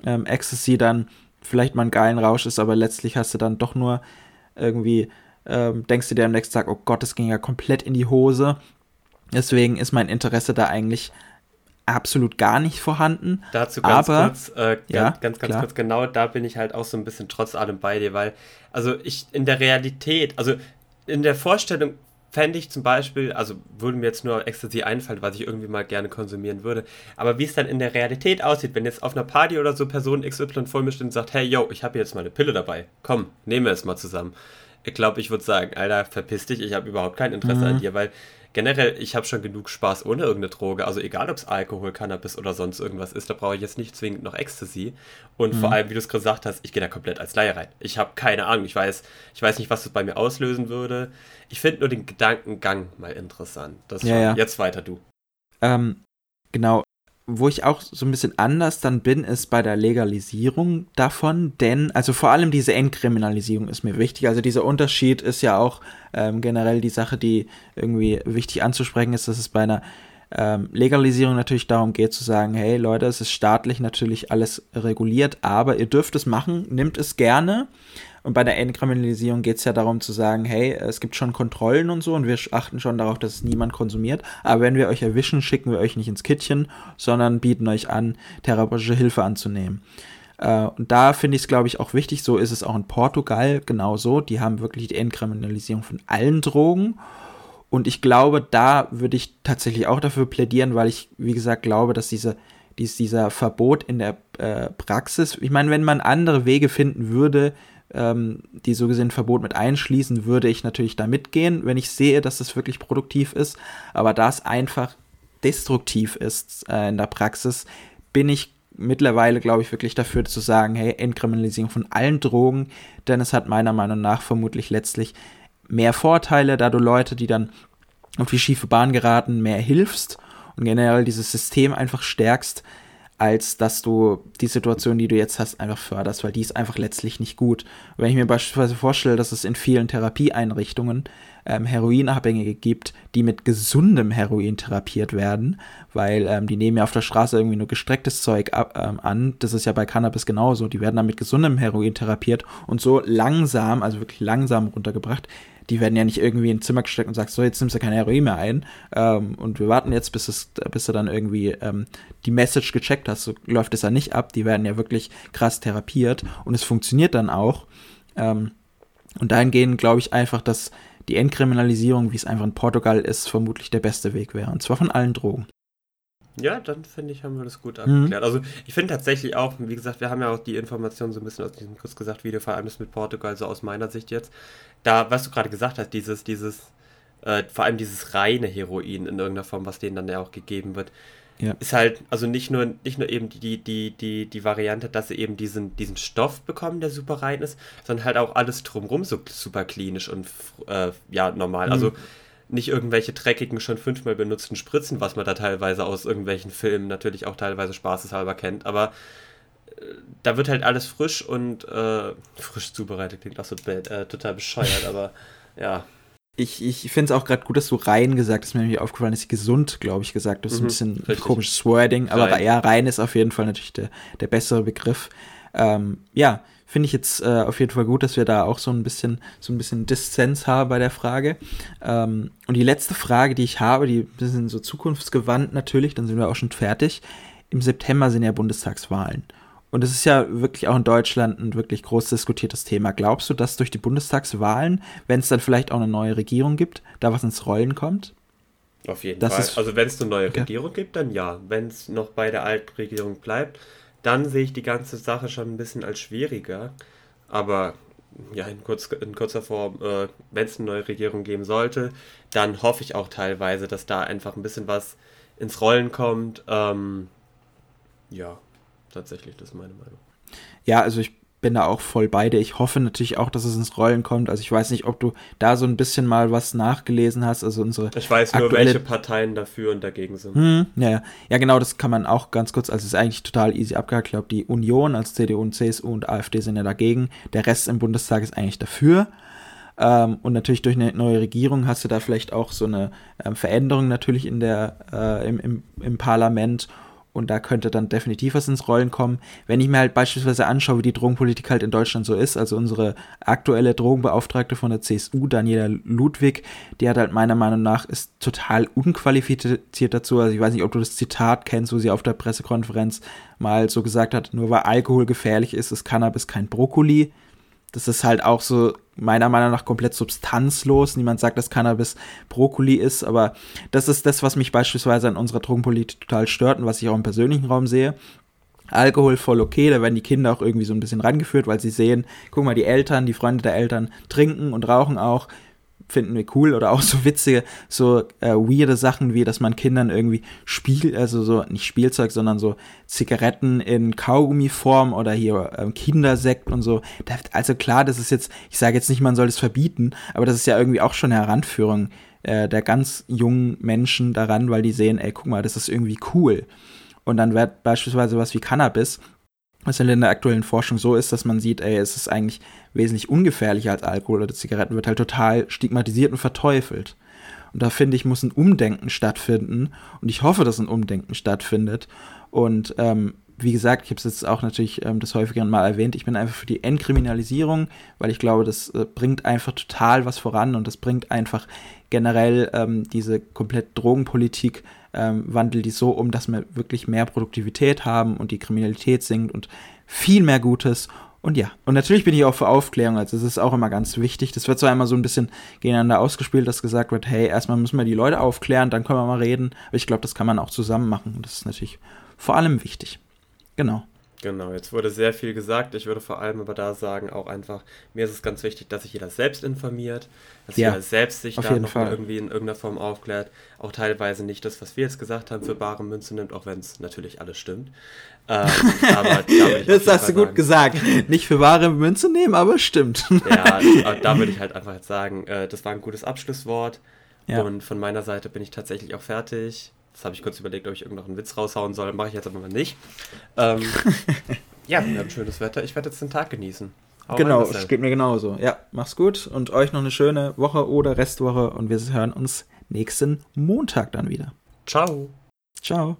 ähm, Ecstasy dann vielleicht mal einen geilen Rausch ist, aber letztlich hast du dann doch nur irgendwie, ähm, denkst du dir am nächsten Tag, oh Gott, das ging ja komplett in die Hose. Deswegen ist mein Interesse da eigentlich absolut gar nicht vorhanden. Dazu ganz aber, kurz, äh, ja, ganz, ganz, ganz kurz, genau da bin ich halt auch so ein bisschen trotz allem bei dir, weil, also ich in der Realität, also in der Vorstellung fände ich zum Beispiel, also würde mir jetzt nur Ecstasy einfallen, was ich irgendwie mal gerne konsumieren würde, aber wie es dann in der Realität aussieht, wenn jetzt auf einer Party oder so Person XY vor mir steht und sagt, hey, yo, ich habe jetzt mal eine Pille dabei, komm, nehmen wir es mal zusammen. Ich glaube, ich würde sagen, Alter, verpiss dich, ich habe überhaupt kein Interesse mhm. an dir, weil generell, ich habe schon genug Spaß ohne irgendeine Droge. Also egal, ob es Alkohol, Cannabis oder sonst irgendwas ist, da brauche ich jetzt nicht zwingend noch Ecstasy. Und mhm. vor allem, wie du es gesagt hast, ich gehe da komplett als Laie rein. Ich habe keine Ahnung. Ich weiß, ich weiß nicht, was das bei mir auslösen würde. Ich finde nur den Gedankengang mal interessant. Das ja, ja. Jetzt weiter du. Ähm, genau wo ich auch so ein bisschen anders dann bin, ist bei der Legalisierung davon, denn, also vor allem diese Entkriminalisierung ist mir wichtig. Also dieser Unterschied ist ja auch ähm, generell die Sache, die irgendwie wichtig anzusprechen ist, dass es bei einer ähm, Legalisierung natürlich darum geht zu sagen, hey Leute, es ist staatlich natürlich alles reguliert, aber ihr dürft es machen, nimmt es gerne. Und bei der Entkriminalisierung geht es ja darum zu sagen, hey, es gibt schon Kontrollen und so und wir achten schon darauf, dass es niemand konsumiert. Aber wenn wir euch erwischen, schicken wir euch nicht ins Kittchen, sondern bieten euch an, therapeutische Hilfe anzunehmen. Äh, und da finde ich es, glaube ich, auch wichtig, so ist es auch in Portugal genauso. Die haben wirklich die Entkriminalisierung von allen Drogen. Und ich glaube, da würde ich tatsächlich auch dafür plädieren, weil ich, wie gesagt, glaube, dass diese, dies, dieser Verbot in der äh, Praxis, ich meine, wenn man andere Wege finden würde, ähm, die so gesehen Verbot mit einschließen, würde ich natürlich da mitgehen, wenn ich sehe, dass das wirklich produktiv ist. Aber da es einfach destruktiv ist äh, in der Praxis, bin ich mittlerweile, glaube ich, wirklich dafür zu sagen, hey, Entkriminalisierung von allen Drogen, denn es hat meiner Meinung nach vermutlich letztlich mehr Vorteile, da du Leute, die dann auf die schiefe Bahn geraten, mehr hilfst und generell dieses System einfach stärkst, als dass du die Situation, die du jetzt hast, einfach förderst, weil die ist einfach letztlich nicht gut. Und wenn ich mir beispielsweise vorstelle, dass es in vielen Therapieeinrichtungen ähm, Heroinabhängige gibt, die mit gesundem Heroin therapiert werden, weil ähm, die nehmen ja auf der Straße irgendwie nur gestrecktes Zeug ab, ähm, an. Das ist ja bei Cannabis genauso. Die werden dann mit gesundem Heroin therapiert und so langsam, also wirklich langsam runtergebracht, die werden ja nicht irgendwie in ein Zimmer gesteckt und sagst, so, jetzt nimmst du keine Heroin mehr ein ähm, und wir warten jetzt, bis, es, bis du dann irgendwie ähm, die Message gecheckt hast. So läuft es ja nicht ab. Die werden ja wirklich krass therapiert und es funktioniert dann auch. Ähm, und dahingehend glaube ich einfach, dass die Entkriminalisierung, wie es einfach in Portugal ist, vermutlich der beste Weg wäre. Und zwar von allen Drogen. Ja, dann finde ich, haben wir das gut mhm. abgeklärt. Mhm. Also ich finde tatsächlich auch, wie gesagt, wir haben ja auch die Informationen so ein bisschen aus diesem kurz gesagt Video, vor allem das mit Portugal, so aus meiner Sicht jetzt. Da, was du gerade gesagt hast, dieses, dieses, äh, vor allem dieses reine Heroin in irgendeiner Form, was denen dann ja auch gegeben wird, ja. ist halt, also nicht nur, nicht nur eben die, die, die, die Variante, dass sie eben diesen, diesen Stoff bekommen, der super rein ist, sondern halt auch alles drumrum so super klinisch und äh, ja, normal. Mhm. Also nicht irgendwelche dreckigen, schon fünfmal benutzten Spritzen, was man da teilweise aus irgendwelchen Filmen natürlich auch teilweise spaßeshalber kennt, aber äh, da wird halt alles frisch und äh, frisch zubereitet, klingt auch so bad, äh, total bescheuert, aber ja. Ich, ich finde es auch gerade gut, dass du rein gesagt hast. Mir nämlich aufgefallen, dass ich gesund, glaube ich, gesagt hast. Das ist mhm, ein bisschen richtig. komisches Wording, aber rein. ja, rein ist auf jeden Fall natürlich der, der bessere Begriff. Ähm, ja, finde ich jetzt äh, auf jeden Fall gut, dass wir da auch so ein bisschen, so ein bisschen Dissens haben bei der Frage. Ähm, und die letzte Frage, die ich habe, die ein bisschen so zukunftsgewandt natürlich, dann sind wir auch schon fertig. Im September sind ja Bundestagswahlen. Und es ist ja wirklich auch in Deutschland ein wirklich groß diskutiertes Thema. Glaubst du, dass durch die Bundestagswahlen, wenn es dann vielleicht auch eine neue Regierung gibt, da was ins Rollen kommt? Auf jeden das Fall. also wenn es eine neue Regierung ja. gibt, dann ja. Wenn es noch bei der alten Regierung bleibt, dann sehe ich die ganze Sache schon ein bisschen als schwieriger. Aber ja, in, kurz, in kurzer Form, äh, wenn es eine neue Regierung geben sollte, dann hoffe ich auch teilweise, dass da einfach ein bisschen was ins Rollen kommt. Ähm, ja, tatsächlich, das ist meine Meinung. Ja, also ich bin da auch voll bei dir. Ich hoffe natürlich auch, dass es ins Rollen kommt. Also ich weiß nicht, ob du da so ein bisschen mal was nachgelesen hast. Also unsere ich weiß nur, welche Parteien dafür und dagegen sind. Hm, ja, ja, genau, das kann man auch ganz kurz, also es ist eigentlich total easy abgehakt. Ich glaube, die Union als CDU und CSU und AfD sind ja dagegen. Der Rest im Bundestag ist eigentlich dafür. Ähm, und natürlich durch eine neue Regierung hast du da vielleicht auch so eine ähm, Veränderung natürlich in der, äh, im, im, im Parlament und da könnte dann definitiv was ins Rollen kommen. Wenn ich mir halt beispielsweise anschaue, wie die Drogenpolitik halt in Deutschland so ist, also unsere aktuelle Drogenbeauftragte von der CSU, Daniela Ludwig, die hat halt meiner Meinung nach ist total unqualifiziert dazu. Also ich weiß nicht, ob du das Zitat kennst, wo sie auf der Pressekonferenz mal so gesagt hat, nur weil Alkohol gefährlich ist, ist Cannabis kein Brokkoli. Das ist halt auch so meiner Meinung nach komplett substanzlos. Niemand sagt, dass Cannabis Brokkoli ist, aber das ist das, was mich beispielsweise an unserer Drogenpolitik total stört und was ich auch im persönlichen Raum sehe. Alkohol voll okay, da werden die Kinder auch irgendwie so ein bisschen rangeführt, weil sie sehen, guck mal, die Eltern, die Freunde der Eltern trinken und rauchen auch finden wir cool oder auch so witzige, so äh, weirde Sachen wie, dass man Kindern irgendwie Spiel, also so nicht Spielzeug, sondern so Zigaretten in Kaugummiform oder hier äh, Kindersekt und so. Also klar, das ist jetzt, ich sage jetzt nicht, man soll es verbieten, aber das ist ja irgendwie auch schon eine Heranführung äh, der ganz jungen Menschen daran, weil die sehen, ey, guck mal, das ist irgendwie cool. Und dann wird beispielsweise was wie Cannabis was in der aktuellen Forschung so ist, dass man sieht, ey, es ist eigentlich wesentlich ungefährlicher als Alkohol oder Zigaretten, wird halt total stigmatisiert und verteufelt. Und da finde ich, muss ein Umdenken stattfinden. Und ich hoffe, dass ein Umdenken stattfindet. Und ähm, wie gesagt, ich habe es jetzt auch natürlich ähm, das häufigeren Mal erwähnt, ich bin einfach für die Entkriminalisierung, weil ich glaube, das äh, bringt einfach total was voran und das bringt einfach generell ähm, diese komplette Drogenpolitik ähm, wandelt die so um, dass wir wirklich mehr Produktivität haben und die Kriminalität sinkt und viel mehr Gutes. Und ja, und natürlich bin ich auch für Aufklärung, also das ist auch immer ganz wichtig. Das wird zwar immer so ein bisschen gegeneinander ausgespielt, dass gesagt wird, hey, erstmal müssen wir die Leute aufklären, dann können wir mal reden. Aber ich glaube, das kann man auch zusammen machen und das ist natürlich vor allem wichtig. Genau. Genau, jetzt wurde sehr viel gesagt. Ich würde vor allem aber da sagen, auch einfach, mir ist es ganz wichtig, dass sich jeder selbst informiert, dass ja, jeder selbst sich da noch irgendwie in irgendeiner Form aufklärt. Auch teilweise nicht das, was wir jetzt gesagt haben, für bare Münze nimmt, auch wenn es natürlich alles stimmt. Ähm, aber da das hast du gut sagen, gesagt. Nicht für bare Münze nehmen, aber stimmt. Ja, da würde ich halt einfach jetzt sagen, äh, das war ein gutes Abschlusswort. Ja. Und von meiner Seite bin ich tatsächlich auch fertig. Das habe ich kurz überlegt, ob ich irgendeinen Witz raushauen soll. Mache ich jetzt aber mal nicht. Ähm, ja, wir haben schönes Wetter. Ich werde jetzt den Tag genießen. Hau genau, es geht mir genauso. Ja, mach's gut und euch noch eine schöne Woche oder Restwoche und wir hören uns nächsten Montag dann wieder. Ciao. Ciao.